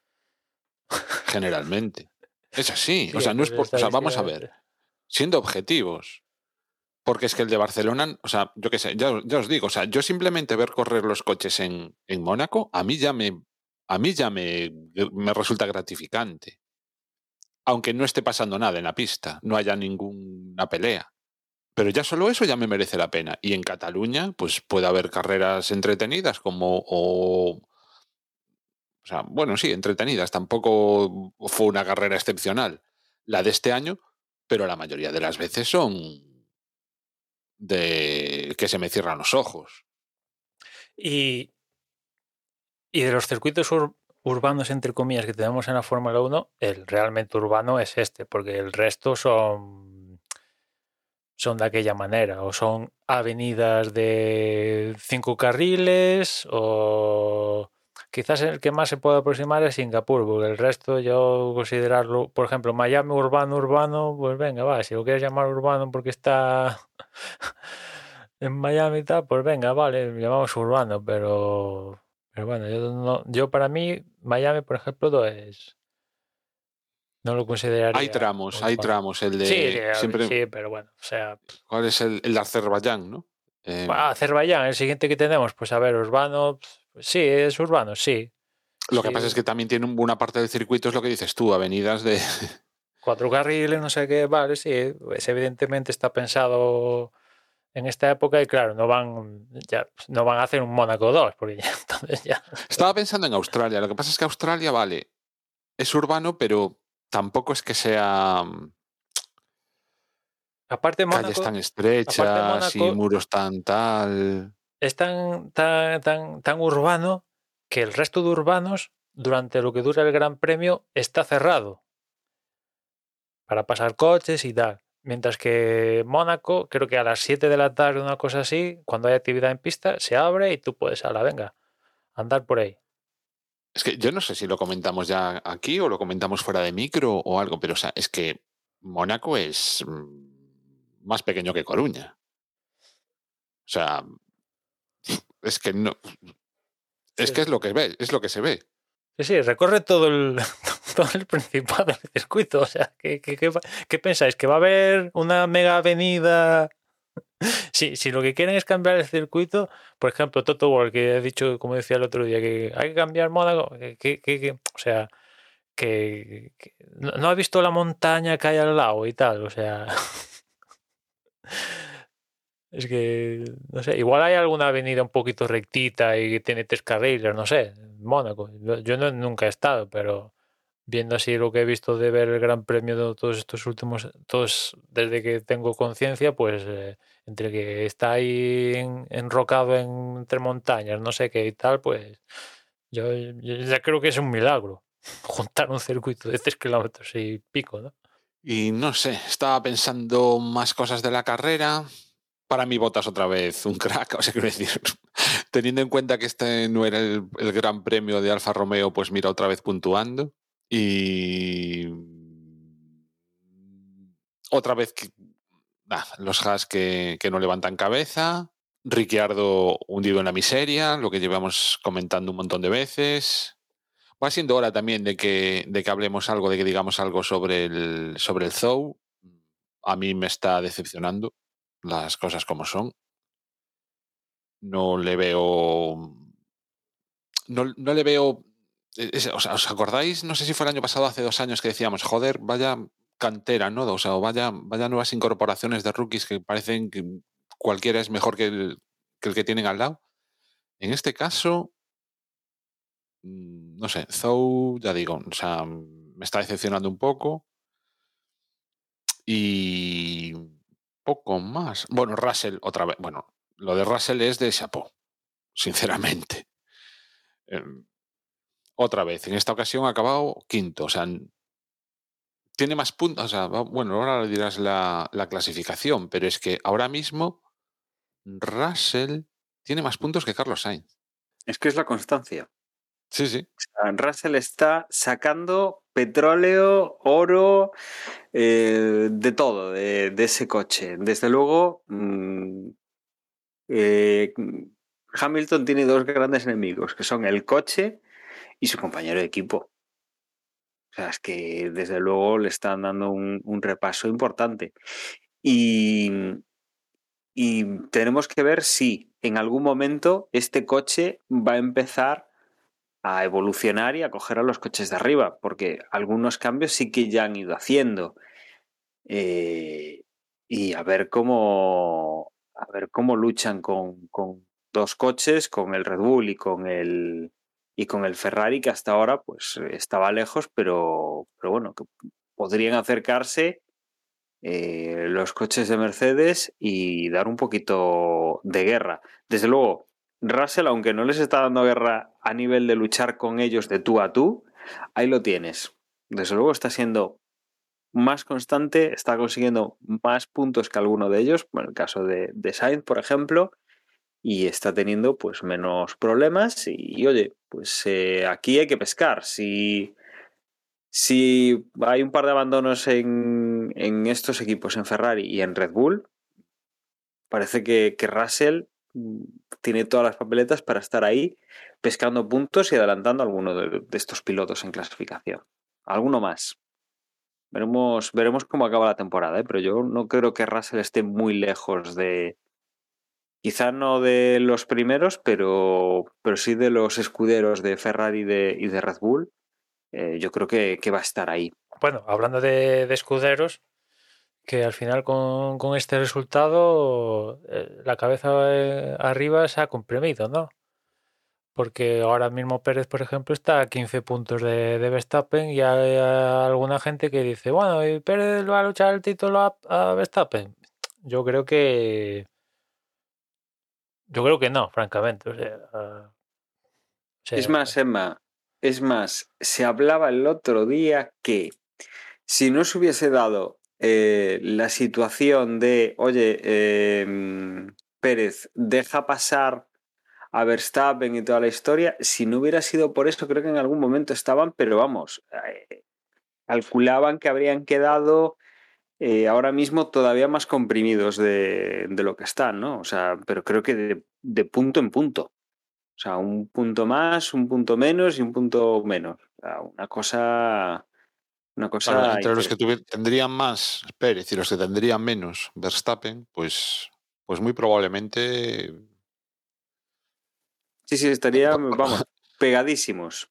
Generalmente. Es así. Sí, o sea, no es por, o sea, vamos a ver. Siendo objetivos. Porque es que el de Barcelona, o sea, yo qué sé, ya, ya, os digo, o sea, yo simplemente ver correr los coches en, en Mónaco, a mí ya me, a mí ya me, me resulta gratificante. Aunque no esté pasando nada en la pista, no haya ninguna pelea. Pero ya solo eso ya me merece la pena. Y en Cataluña, pues puede haber carreras entretenidas como... O, o sea, bueno, sí, entretenidas. Tampoco fue una carrera excepcional la de este año, pero la mayoría de las veces son de que se me cierran los ojos. Y, y de los circuitos ur- urbanos, entre comillas, que tenemos en la Fórmula 1, el realmente urbano es este, porque el resto son, son de aquella manera, o son avenidas de cinco carriles, o quizás el que más se puede aproximar es Singapur, porque el resto yo considerarlo, por ejemplo, Miami urbano, urbano, pues venga, va, si lo quieres llamar urbano porque está en Miami y tal, pues venga, vale, llamamos urbano, pero, pero bueno, yo, no- yo para mí, Miami, por ejemplo, no es. No lo consideraría. Hay tramos, hay tramos. El de Sí, sí, siempre. sí, pero bueno, o sea, ¿Cuál es el, el de Azerbaiyán, no? Eh, ah, Azerbaiyán, el siguiente que tenemos, pues a ver, urbano, pues, sí, es urbano, sí. lo que pasa es que también tiene un- una parte del circuito, es lo que dices tú, avenidas de. Cuatro carriles, no sé qué, vale, sí, pues evidentemente está pensado en esta época y claro, no van, ya, no van a hacer un Mónaco 2, porque ya, entonces ya. Estaba pensando en Australia. Lo que pasa es que Australia, vale, es urbano, pero tampoco es que sea mm, Aparte, calles Mónaco tan estrechas y muros tan tal. es tan, tan, tan, tan urbano que el resto de urbanos, durante lo que dura el Gran Premio, está cerrado para pasar coches y tal. Mientras que Mónaco, creo que a las 7 de la tarde, una cosa así, cuando hay actividad en pista, se abre y tú puedes, a la venga, andar por ahí. Es que yo no sé si lo comentamos ya aquí o lo comentamos fuera de micro o algo, pero o sea, es que Mónaco es mm, más pequeño que Coruña. O sea, es que no. Es Sí. que es lo que ve, es lo que se ve. Sí, sí, recorre todo el, todo el principado del circuito. O sea, ¿qué, qué, qué, pensáis? ¿Que va a haber una mega avenida? Si, si lo que quieren es cambiar el circuito, por ejemplo, Toto Wolff, que ha dicho, como decía el otro día, que hay que cambiar Mónaco, que, o sea, que, no, no ha visto la montaña que hay al lado y tal, o sea. Es que, no sé, igual hay alguna avenida un poquito rectita y que tiene tres carriles, no sé, Mónaco. Yo no, nunca he estado, pero viendo así lo que he visto de ver el Gran Premio de todos estos últimos, todos desde que tengo conciencia, pues eh, entre que está ahí en- enrocado en- entre montañas, no sé qué y tal, pues yo, yo ya creo que es un milagro juntar un circuito de tres kilómetros y pico, ¿no? Y no sé, estaba pensando más cosas de la carrera. Para mí, Botas otra vez un crack. O sea, quiero decir, teniendo en cuenta que este no era el, el gran premio de Alfa Romeo, pues mira, otra vez puntuando. Y. Otra vez los Haas que, que no levantan cabeza. Ricciardo hundido en la miseria, lo que llevamos comentando un montón de veces. Va siendo hora también de que, de que hablemos algo, de que digamos algo sobre el, sobre el Zou. A mí me está decepcionando las cosas como son. No le veo. No, no le veo. Sea, ¿Os acordáis? No sé si fue el año pasado, hace dos años, que decíamos, joder, vaya cantera, ¿no? O sea, vaya, vaya nuevas incorporaciones de rookies que parecen que cualquiera es mejor que el que, tienen al lado. En este caso, mm, no sé, Zou, ya digo, o sea, me está decepcionando un poco. Y poco más. Bueno, Russell, otra vez. Bueno, lo de Russell es de chapeau, sinceramente. Em, otra vez, en esta ocasión ha acabado quinto, o sea, tiene más puntos, o sea, bueno, ahora le dirás la, la clasificación, pero es que ahora mismo Russell tiene más puntos que Carlos Sainz. Es que es la constancia. Sí, sí. O sea, Russell está sacando petróleo, oro, eh, de todo, de, de ese coche. Desde luego, mm, eh, Hamilton tiene dos grandes enemigos, que son el coche y su compañero de equipo. O sea, es que desde luego le están dando un, repaso importante. Y, y tenemos que ver si en algún momento este coche va a empezar a evolucionar y a coger a los coches de arriba, porque algunos cambios sí que ya han ido haciendo. Eh, y a ver cómo a ver cómo luchan con, con, dos coches, con el Red Bull y con el y con el Ferrari, que hasta ahora pues estaba lejos, pero, pero bueno, que podrían acercarse eh, los coches de Mercedes y dar un poquito de guerra. Desde luego, Russell, aunque no les está dando guerra a nivel de luchar con ellos de tú a tú, ahí lo tienes. Desde luego está siendo más constante, está consiguiendo más puntos que alguno de ellos, en el caso de, de Sainz, por ejemplo, y está teniendo pues menos problemas y, oye, pues eh, aquí hay que pescar. Si, si hay un par de abandonos en, en, estos equipos, en Ferrari y en Red Bull, parece que, que Russell mm, tiene todas las papeletas para estar ahí pescando puntos y adelantando a alguno de, de estos pilotos en clasificación. Alguno más. Veremos, veremos cómo acaba la temporada, ¿eh? pero yo no creo que Russell esté muy lejos de. Quizá no de los primeros, pero, pero sí de los escuderos de Ferrari de, y de Red Bull. Eh, yo creo que, que, va a estar ahí. Bueno, hablando de, de escuderos, que al final con, con este resultado eh, la cabeza eh, arriba se ha comprimido, ¿no? porque ahora mismo Pérez, por ejemplo, está a 15 puntos de, de Verstappen y hay alguna gente que dice, bueno, ¿y Pérez va a luchar el título a, Verstappen? Yo creo que... Yo creo que no, francamente. Sea, es más, Emma, es más, se hablaba el otro día que si no se hubiese dado eh, la situación de, oye, eh, Pérez, deja pasar a Verstappen y toda la historia. Si no hubiera sido por eso, creo que en algún momento estaban, pero vamos, eh, calculaban que habrían quedado eh, ahora mismo todavía más comprimidos de, de, lo que están, ¿no? O sea, pero creo que de, de, punto en punto. O sea, un punto más, un punto menos y un punto menos. O sea, una cosa. Una cosa. Claro, entre los que tendrían más Pérez y los que tendrían menos Verstappen, pues, pues muy probablemente Sí, sí, estaría, vamos, pegadísimos.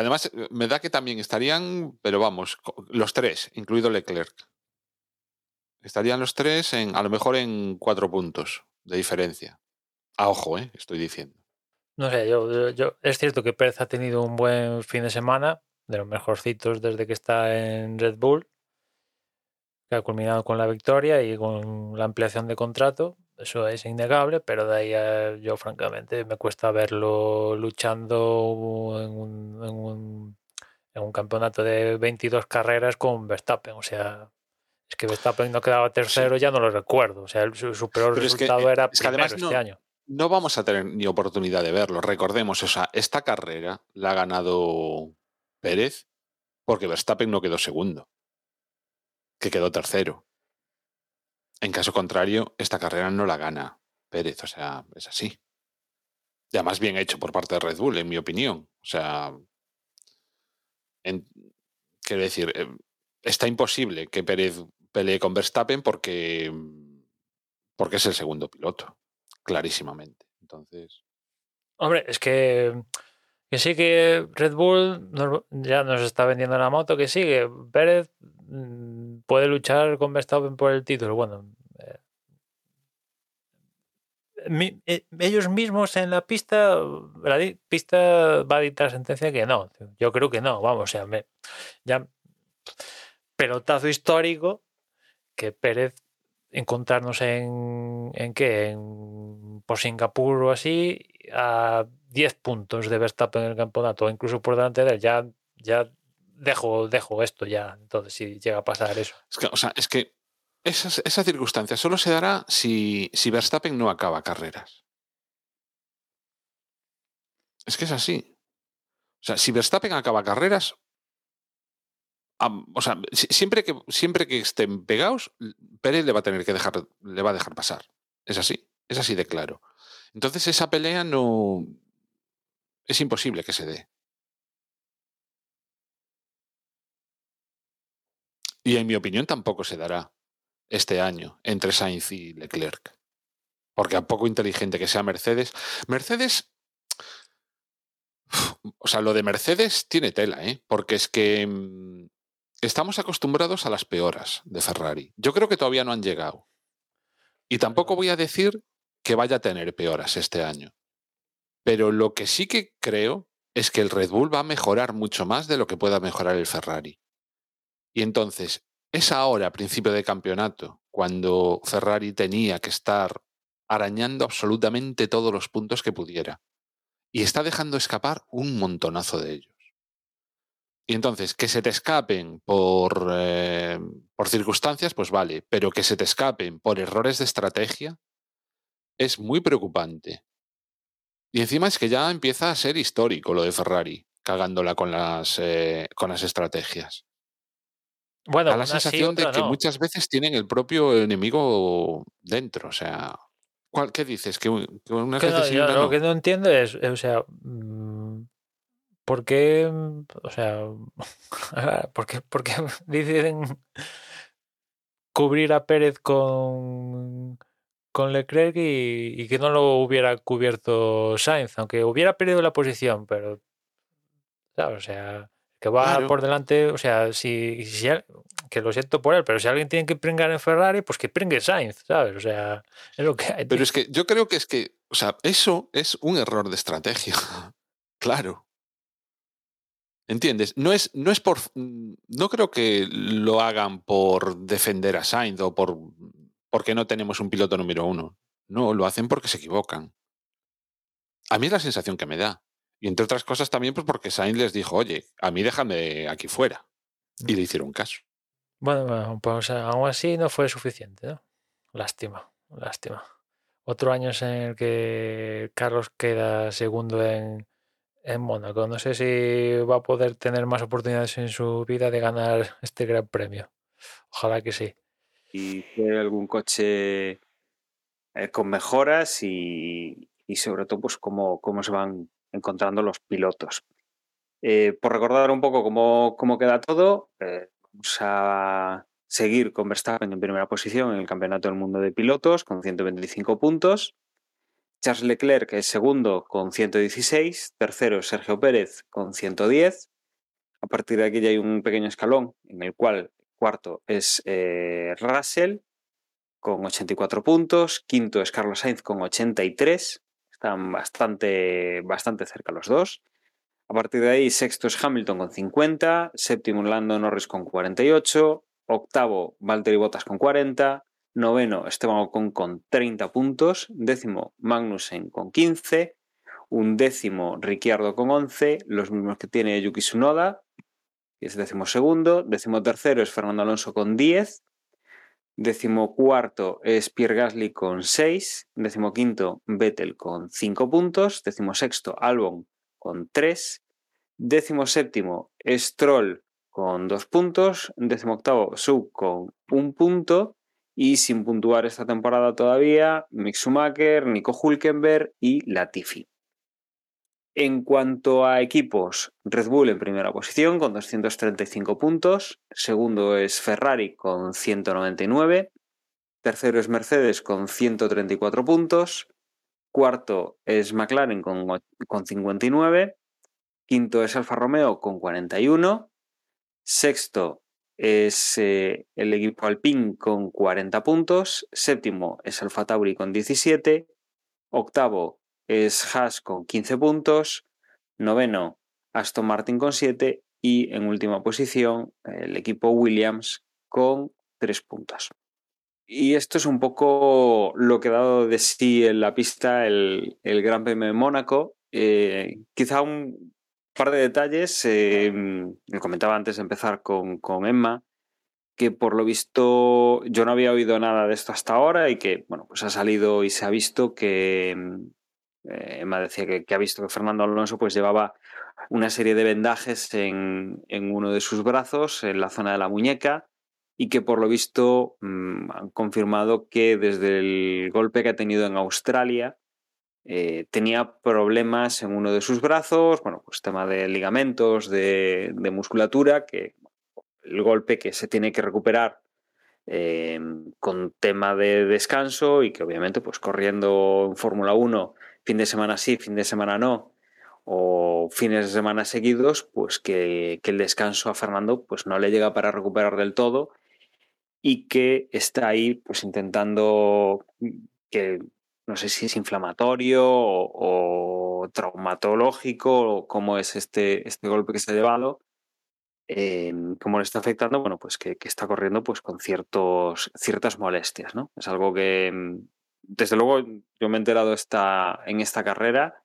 Además, eh, me da que también estarían, pero vamos, los tres, incluido Leclerc. Estarían los tres en, a lo mejor en cuatro puntos de diferencia. A ojo, ¿eh? estoy diciendo. No sé, yo, yo, es cierto que Pérez ha tenido un buen fin de semana, de los mejorcitos desde que está en Red Bull, que ha culminado con la victoria y con la ampliación de contrato eso es innegable, pero de ahí a, yo francamente me cuesta verlo luchando en un, en un, en un campeonato de 22 carreras con Verstappen. O sea, es que Verstappen no quedaba tercero, sí. ya no lo recuerdo. O sea, su, su peor pero resultado es que, era es que además este no, año. No vamos a tener ni oportunidad de verlo. Recordemos, o sea, esta carrera la ha ganado Pérez porque Verstappen no quedó segundo, que quedó tercero. En caso contrario, esta carrera no la gana Pérez, o sea, es así. Y además bien hecho por parte de Red Bull, en mi opinión. O sea, quiero decir, eh, está imposible que Pérez pelee con Verstappen porque, porque es el segundo piloto, clarísimamente. Entonces. Hombre, es que, que sí que Red Bull ya nos está vendiendo la moto, que sí, que Pérez puede luchar con Verstappen por el título. Bueno, eh, eh, ellos mismos en la pista, la pista va a dictar sentencia que no. Yo creo que no, vamos, o sea, me, ya pelotazo histórico que Pérez encontrarnos en, en qué, por Singapur o así, a 10 puntos de Verstappen en el campeonato, incluso por delante de él, ya, ya dejo, dejo esto ya, entonces si llega a pasar eso. Es que, o sea, es que esa, circunstancia solo se dará si, si Verstappen no acaba carreras. Es que es así. O sea, si Verstappen acaba carreras, o sea, siempre que, siempre que estén pegados, Pérez le va a tener que dejar, le va a dejar pasar. Es así, es así de claro. Entonces esa pelea no es imposible que se dé. Y en mi opinión tampoco se dará este año entre Sainz y Leclerc. Porque a poco inteligente que sea Mercedes. Mercedes O sea, lo de Mercedes tiene tela, ¿eh? Porque es que mm, estamos acostumbrados a las peoras de Ferrari. Yo creo que todavía no han llegado. Y tampoco voy a decir que vaya a tener peoras este año. Pero lo que sí que creo es que el Red Bull va a mejorar mucho más de lo que pueda mejorar el Ferrari. Y entonces, es ahora, a principio de campeonato, cuando Ferrari tenía que estar arañando absolutamente todos los puntos que pudiera. Y está dejando escapar un montonazo de ellos. Y entonces, que se te escapen por, eh, por circunstancias, pues vale, pero que se te escapen por errores de estrategia es muy preocupante. Y encima es que ya empieza a ser histórico lo de Ferrari, cagándola con las, eh, con las estrategias. Bueno, da la una sensación de que no. muchas veces tienen el propio enemigo dentro. O sea, ¿cuál, ¿qué dices? ¿Que, un- que no, yo una lo que no entiendo es, eh, o sea, mm, ¿por qué, mm, o sea, por qué, por qué deciden cubrir a Pérez con, con Leclerc y, y que no lo hubiera cubierto Sainz, aunque hubiera perdido la posición, pero, ¿sabes? O sea, que va Claro. por delante, o sea, si, que lo siento por él, pero si alguien tiene que pringar en Ferrari, pues que pringue Sainz, ¿sabes? O sea, es lo que hay. Pero es que yo creo que es que, o sea, eso es un error de estrategia. claro. ¿Entiendes? No es, no es por. No creo que lo hagan por defender a Sainz o por porque no tenemos un piloto número uno. No, lo hacen porque se equivocan. A mí es la sensación que me da. Y entre otras cosas también pues porque Sainz les dijo, oye, a mí déjame aquí fuera. Y le hicieron caso. Bueno, bueno, pues aún así no fue suficiente, ¿no? Lástima, lástima. Otro año en el que Carlos queda segundo en, en Mónaco. No sé si va a poder tener más oportunidades en su vida de ganar este gran premio. Ojalá que sí. y fue algún coche eh, con mejoras y, y sobre todo pues cómo, cómo se van encontrando los pilotos. Eh, por recordar un poco cómo, cómo queda todo, eh, vamos a seguir con Verstappen en primera posición en el Campeonato del Mundo de Pilotos con 125 puntos. Charles Leclerc es segundo con 116, tercero Sergio Pérez con 110. A partir de aquí ya hay un pequeño escalón en el cual cuarto es eh, Russell con 84 puntos, quinto es Carlos Sainz con 83, están bastante, bastante cerca los dos. A partir de ahí, sexto es Hamilton con 50, séptimo Lando Norris con 48, octavo Valtteri Bottas con 40, noveno Esteban Ocon con 30 puntos, décimo Magnussen con 15, un décimo Ricciardo con 11, los mismos que tiene Yuki Tsunoda, que es décimo segundo, décimo tercero es Fernando Alonso con 10, décimo cuarto es Pierre Gasly con 6, décimo quinto Vettel con 5 puntos, décimo sexto Albon con 3, décimo séptimo Stroll con 2 puntos, décimo octavo Sub con 1 punto y sin puntuar esta temporada todavía Mick Schumacher, Nico Hulkenberg y Latifi. En cuanto a equipos, Red Bull en primera posición con 235 puntos, segundo es Ferrari con 199, tercero es Mercedes con 134 puntos, cuarto es McLaren con, con 59, quinto es Alfa Romeo con 41, sexto es eh, el equipo Alpine con 40 puntos, séptimo es Alfa Tauri con 17, octavo es Haas con 15 puntos, noveno Aston Martin con 7 y en última posición el equipo Williams con 3 puntos. Y esto es un poco lo que ha dado de sí en la pista el, el Gran Premio de Mónaco. Eh, quizá un par de detalles, me comentaba antes de empezar con, con Emma, que por lo visto yo no había oído nada de esto hasta ahora y que, bueno, pues ha salido y se ha visto que eh, Emma decía que, ha visto que Fernando Alonso pues llevaba una serie de vendajes en, en uno de sus brazos, en la zona de la muñeca, y que por lo visto mmm, han confirmado que desde el golpe que ha tenido en Australia eh, tenía problemas en uno de sus brazos, bueno, pues tema de ligamentos, de, de musculatura, que el golpe que se tiene que recuperar eh, con tema de descanso y que obviamente pues corriendo en Fórmula 1 fin de semana sí, fin de semana no, o fines de semana seguidos, pues que, el descanso a Fernando pues no le llega para recuperar del todo y que está ahí pues intentando que no sé si es inflamatorio o, traumatológico o cómo es este, este golpe que se ha llevado, eh, cómo le está afectando, bueno, pues que, está corriendo pues con ciertos, ciertas molestias, ¿no? Es algo que, desde luego, yo me he enterado esta, en esta carrera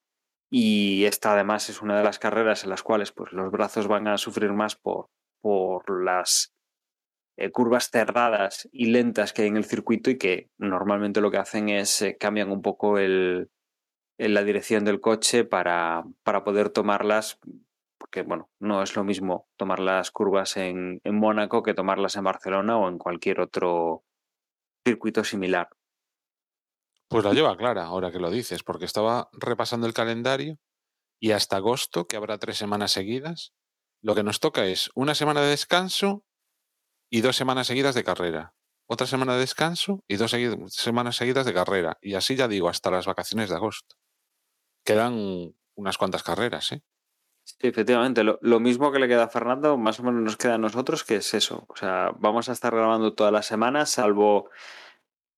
y esta además es una de las carreras en las cuales pues, los brazos van a sufrir más por, por las eh, curvas cerradas y lentas que hay en el circuito y que normalmente lo que hacen es eh, cambian un poco el, la dirección del coche para, para, poder tomarlas, porque bueno, no es lo mismo tomar las curvas en, en Mónaco que tomarlas en Barcelona o en cualquier otro circuito similar. Pues la lleva clara, ahora que lo dices, porque estaba repasando el calendario y hasta agosto, que habrá tres semanas seguidas, lo que nos toca es una semana de descanso y dos semanas seguidas de carrera. Otra semana de descanso y dos semanas seguidas de carrera. Y así ya digo, hasta las vacaciones de agosto. Quedan unas cuantas carreras, ¿eh? Sí, efectivamente. Lo, lo, mismo que le queda a Fernando, más o menos nos queda a nosotros, que es eso. O sea, vamos a estar grabando todas las semanas, salvo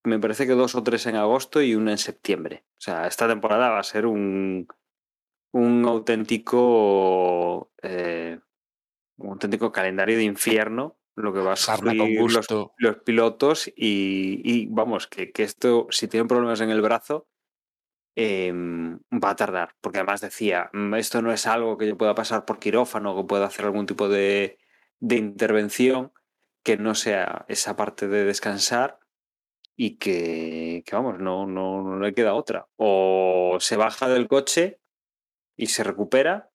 me parece que dos o tres en agosto y una en septiembre. O sea, esta temporada va a ser un, un auténtico eh, un auténtico calendario de infierno lo que va a sufrir los, los, pilotos y, y vamos, que, que, esto, si tienen problemas en el brazo, eh, va a tardar, porque además decía, mm, esto no es algo que yo pueda pasar por quirófano, que pueda hacer algún tipo de, de intervención que no sea esa parte de descansar y que, vamos, no, no, no, le queda otra. O se baja del coche y se recupera,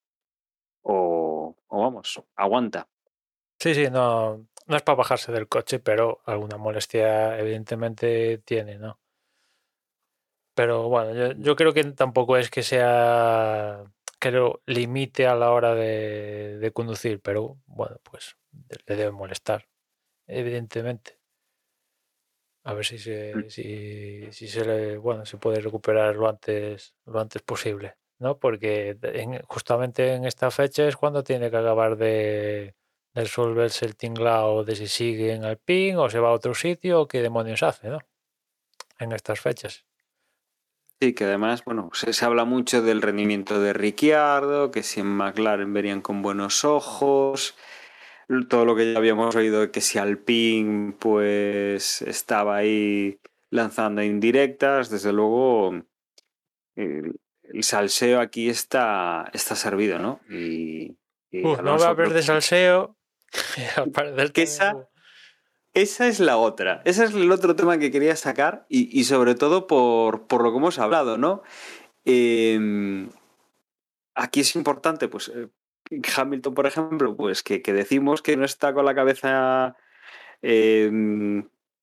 o, vamos, aguanta. Sí, sí, no, no es para bajarse del coche, pero alguna molestia evidentemente tiene, ¿no? Pero bueno, yo, yo creo que tampoco es que sea que lo limite a la hora de conducir, pero bueno, pues le debe molestar, evidentemente. A ver si se, si, si se le, bueno, se puede recuperar lo antes, lo antes posible, ¿no? Porque en, justamente en esta fecha es cuando tiene que acabar de, de resolverse el tinglao de si sigue en Alpine o se va a otro sitio o qué demonios hace, ¿no? En estas fechas. Sí, que además, bueno, se, se, habla mucho del rendimiento de Ricciardo, que si en McLaren verían con buenos ojos, todo lo que ya habíamos oído, que si Alpine pues estaba ahí lanzando indirectas, desde luego el, el salseo aquí está, está servido, ¿no? Y, y Uf, no va a haber de salseo. que esa, esa es la otra. Ese es el otro tema que quería sacar y, y sobre todo por, por, lo que hemos hablado, ¿no? Eh, aquí es importante, pues, eh, Hamilton, por ejemplo, pues que, que, decimos que no está con la cabeza eh,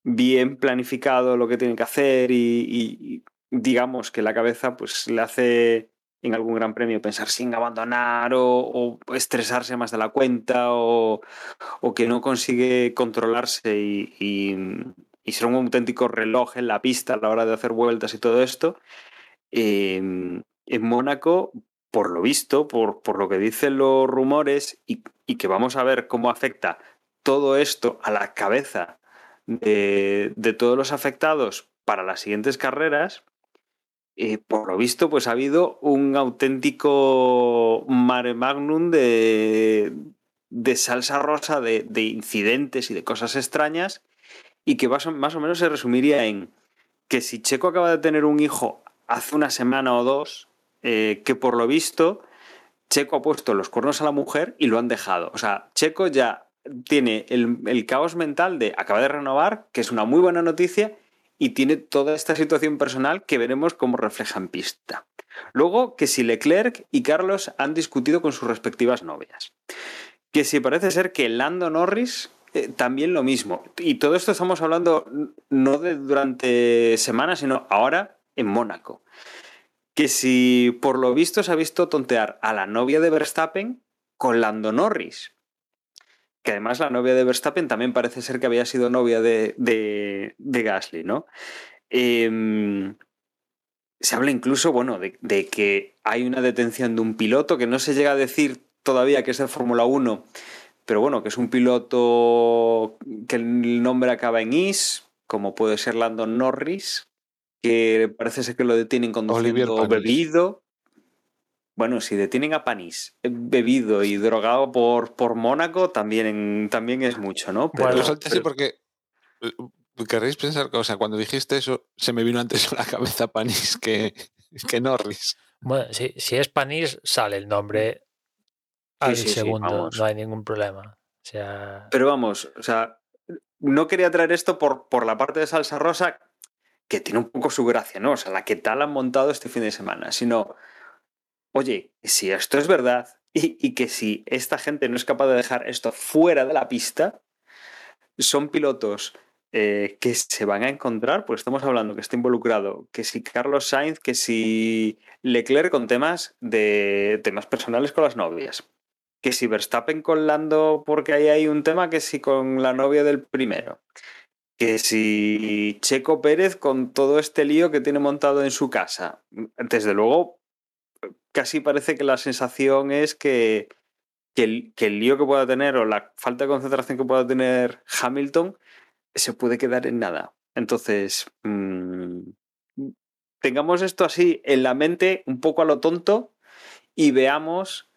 bien planificado lo que tiene que hacer y, digamos que la cabeza pues le hace en algún gran premio pensar sin abandonar o, estresarse más de la cuenta o, o, que no consigue controlarse y, y, ser un auténtico reloj en la pista a la hora de hacer vueltas y todo esto. Eh, en Mónaco, por lo visto, por, por, lo que dicen los rumores y, y, que vamos a ver cómo afecta todo esto a la cabeza de, de todos los afectados para las siguientes carreras, eh, por lo visto, pues ha habido un auténtico mare magnum de, de salsa rosa, de, de, incidentes y de cosas extrañas, y que más más o menos se resumiría en que si Checo acaba de tener un hijo hace una semana o dos, eh, que por lo visto Checo ha puesto los cuernos a la mujer y lo han dejado. O sea, Checo ya tiene el, caos mental de acaba de renovar, que es una muy buena noticia, y tiene toda esta situación personal que veremos cómo refleja en pista. Luego, que si Leclerc y Carlos han discutido con sus respectivas novias. Que si parece ser que Lando Norris eh, también lo mismo. Y todo esto estamos hablando no de durante semanas, sino ahora en Mónaco. Que si por lo visto se ha visto tontear a la novia de Verstappen con Lando Norris que además la novia de Verstappen también parece ser que había sido novia de, de, Gasly, ¿no? Eh, se habla incluso, bueno, de, de, que hay una detención de un piloto que no se llega a decir todavía que es de Fórmula 1, pero bueno, que es un piloto que el nombre acaba en is, como puede ser Landon Norris, que parece ser que lo detienen conduciendo bebido. Bueno, si detienen a Panis eh, bebido y drogado por, por Mónaco, también, también es mucho, ¿no? Pero, bueno, pero... porque eh, querréis pensar que, o sea, cuando dijiste eso, se me vino antes a la cabeza Panis que, que Norris. Bueno, si, si es Panis, sale el nombre al sí, sí, segundo, sí, no hay ningún problema. O sea... Pero vamos, o sea, no quería traer esto por, por la parte de salsa rosa, que tiene un poco su gracia, ¿no? O sea, la que tal han montado este fin de semana, sino, oye, si esto es verdad y, que si esta gente no es capaz de dejar esto fuera de la pista, son pilotos eh, que se van a encontrar, pues estamos hablando que está involucrado, que si Carlos Sainz, que si Leclerc con temas de temas personales con las novias, que si Verstappen con Lando porque ahí hay un tema, que si con la novia del primero, que si Checo Pérez con todo este lío que tiene montado en su casa. Desde luego, casi parece que la sensación es que, que, el, que el lío que pueda tener o la falta de concentración que pueda tener Hamilton se puede quedar en nada. Entonces, mmm, tengamos esto así en la mente, un poco a lo tonto, y veamos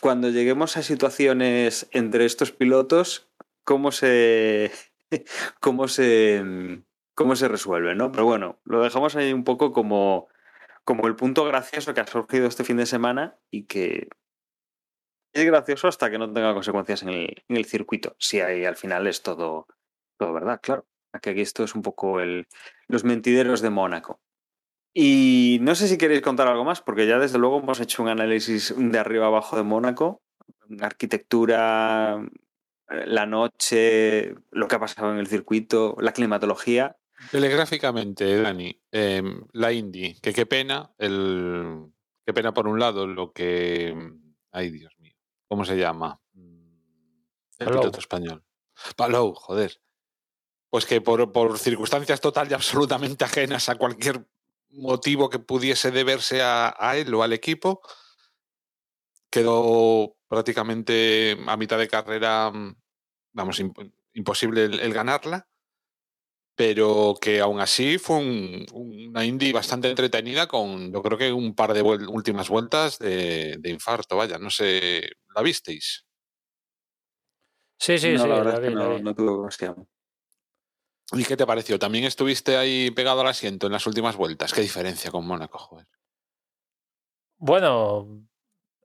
cuando lleguemos a situaciones entre estos pilotos, cómo se. cómo se. cómo se resuelve, ¿no? Pero bueno, lo dejamos ahí un poco como. como el punto gracioso que ha surgido este fin de semana y que es gracioso hasta que no tenga consecuencias en el, en el circuito. Si hay, al final es todo todo verdad, claro. Aquí, aquí esto es un poco el, los mentideros de Mónaco. Y no sé si queréis contar algo más, porque ya desde luego hemos hecho un análisis de arriba abajo de Mónaco, arquitectura, la noche, lo que ha pasado en el circuito, la climatología. Telegráficamente, Dani, eh, la Indy, que qué pena, el, qué pena por un lado lo que... Ay, Dios mío, ¿cómo se llama? El Palou. piloto español. Palou, joder pues que por, por, circunstancias total y absolutamente ajenas a cualquier motivo que pudiese deberse a, a, él o al equipo, quedó prácticamente a mitad de carrera, vamos, imp imposible el, el, ganarla, pero que aún así fue un, una indie bastante entretenida con yo creo que un par de vuel últimas vueltas de, de, infarto, vaya, no sé, ¿la visteis? Sí, sí, no, sí, la verdad la vi, es que no, vi. no tuve ocasión. ¿Y qué te pareció? ¿También estuviste ahí pegado al asiento en las últimas vueltas? ¿Qué diferencia con Mónaco, joder? Bueno,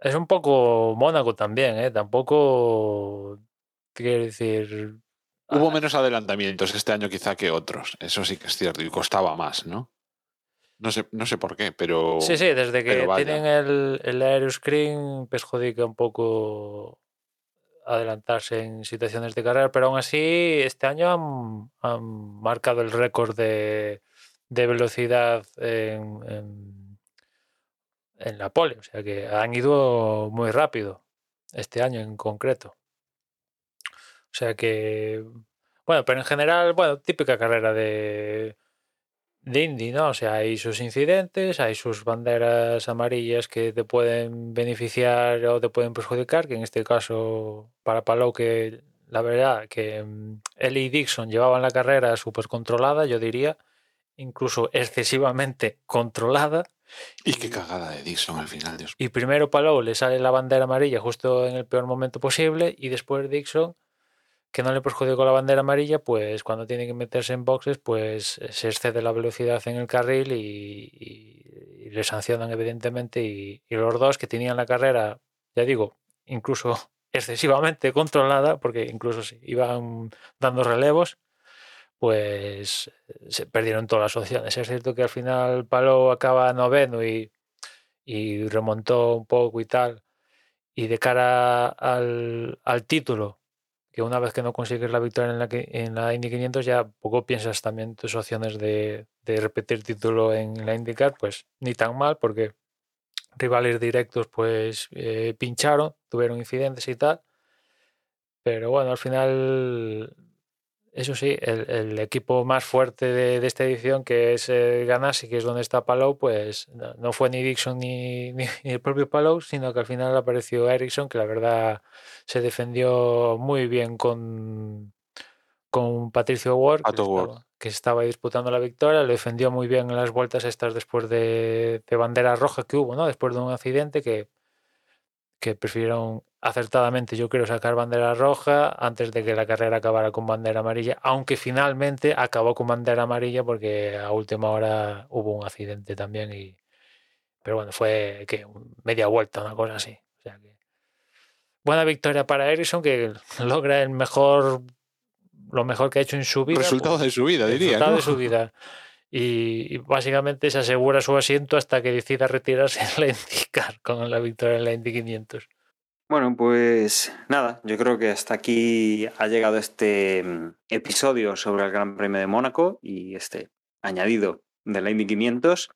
es un poco Mónaco también, ¿eh? Tampoco quiero decir. Hubo menos adelantamientos este año quizá que otros, eso sí que es cierto, y costaba más, ¿no? No sé, no sé por qué, pero. Sí, sí, desde que tienen el, el aeroscreen, perjudica un poco adelantarse en situaciones de carrera, pero aún así este año han, han marcado el récord de, de, velocidad en, en, en, la pole, o sea que han ido muy rápido este año en concreto. O sea que, bueno, pero en general, bueno, típica carrera de, de Indy, ¿no? O sea, hay sus incidentes, hay sus banderas amarillas que te pueden beneficiar o te pueden perjudicar, que en este caso para Palou que la verdad que mm, él y Dixon llevaban la carrera súper controlada, yo diría, incluso excesivamente controlada. Y qué cagada de Dixon al final, Dios. Y primero Palou le sale la bandera amarilla justo en el peor momento posible y después Dixon que no le perjudicó la bandera amarilla, pues cuando tiene que meterse en boxes, pues se excede la velocidad en el carril y, y, y le sancionan evidentemente. Y, y, los dos que tenían la carrera, ya digo, incluso excesivamente controlada, porque incluso iban dando relevos, pues se perdieron todas las opciones. Es cierto que al final Palo acaba noveno y, y remontó un poco y tal. Y de cara al, al título, que una vez que no consigues la victoria en la, en la Indy 500 ya poco piensas también tus opciones de, de, repetir título en la IndyCar, pues ni tan mal porque rivales directos pues eh, pincharon, tuvieron incidentes y tal, pero bueno, al final Eso sí, el, el equipo más fuerte de, de esta edición, que es eh, Ganassi, que es donde está Palou, pues no, no fue ni Dixon ni, ni- ni el propio Palou, sino que al final apareció Ericsson, que la verdad se defendió muy bien con, con Patricio Ward, que, estaba, que estaba disputando la victoria, lo defendió muy bien en las vueltas estas después de, de bandera roja que hubo, ¿no? Después de un accidente que, que prefirieron acertadamente, yo creo, sacar bandera roja antes de que la carrera acabara con bandera amarilla, aunque finalmente acabó con bandera amarilla porque a última hora hubo un accidente también y pero bueno, fue que media vuelta, una cosa así. O sea que buena victoria para Ericsson que logra el mejor lo mejor que ha hecho en su vida. Resultado pues, de su vida, diría. resultado ¿no? de su vida. Y, y básicamente se asegura su asiento hasta que decida retirarse en la IndyCar con la victoria en la Indy 500. Bueno, pues nada, yo creo que hasta aquí ha llegado este mm, episodio sobre el Gran Premio de Mónaco y este añadido de la Indy 500.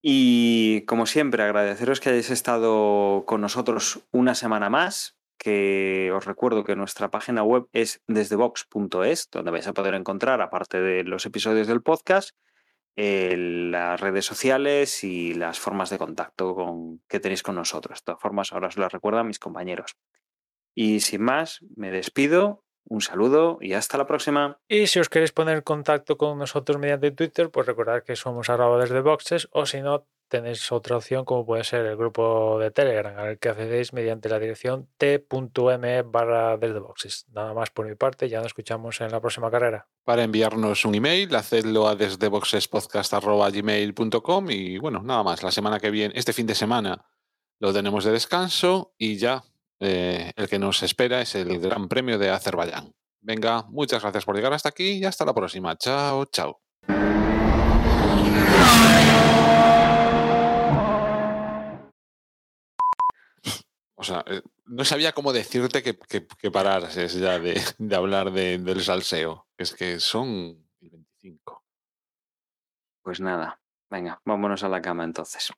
Y como siempre, agradeceros que hayáis estado con nosotros una semana más, que os recuerdo que nuestra página web es desdebox.es, donde vais a poder encontrar, aparte de los episodios del podcast, las redes sociales y las formas de contacto con, que tenéis con nosotros. De todas formas, ahora os las recuerdan mis compañeros. Y sin más, me despido, un saludo y hasta la próxima. Y si os queréis poner en contacto con nosotros mediante Twitter, pues recordad que somos arroba desde boxes o si no, tenéis otra opción como puede ser el grupo de Telegram al que accedéis mediante la dirección t.me barra desde boxes. Nada más por mi parte, ya nos escuchamos en la próxima carrera. Para enviarnos un email, hacedlo a desde boxespodcast.gmail.com y bueno, nada más. La semana que viene, este fin de semana, lo tenemos de descanso y ya eh, el que nos espera es el Gran Premio de Azerbaiyán. Venga, muchas gracias por llegar hasta aquí y hasta la próxima. Chao, chao. O sea, eh, no sabía cómo decirte que, que, que pararas ya de, de hablar de- del salseo. Es que son 25. Pues nada, venga, vámonos a la cama entonces.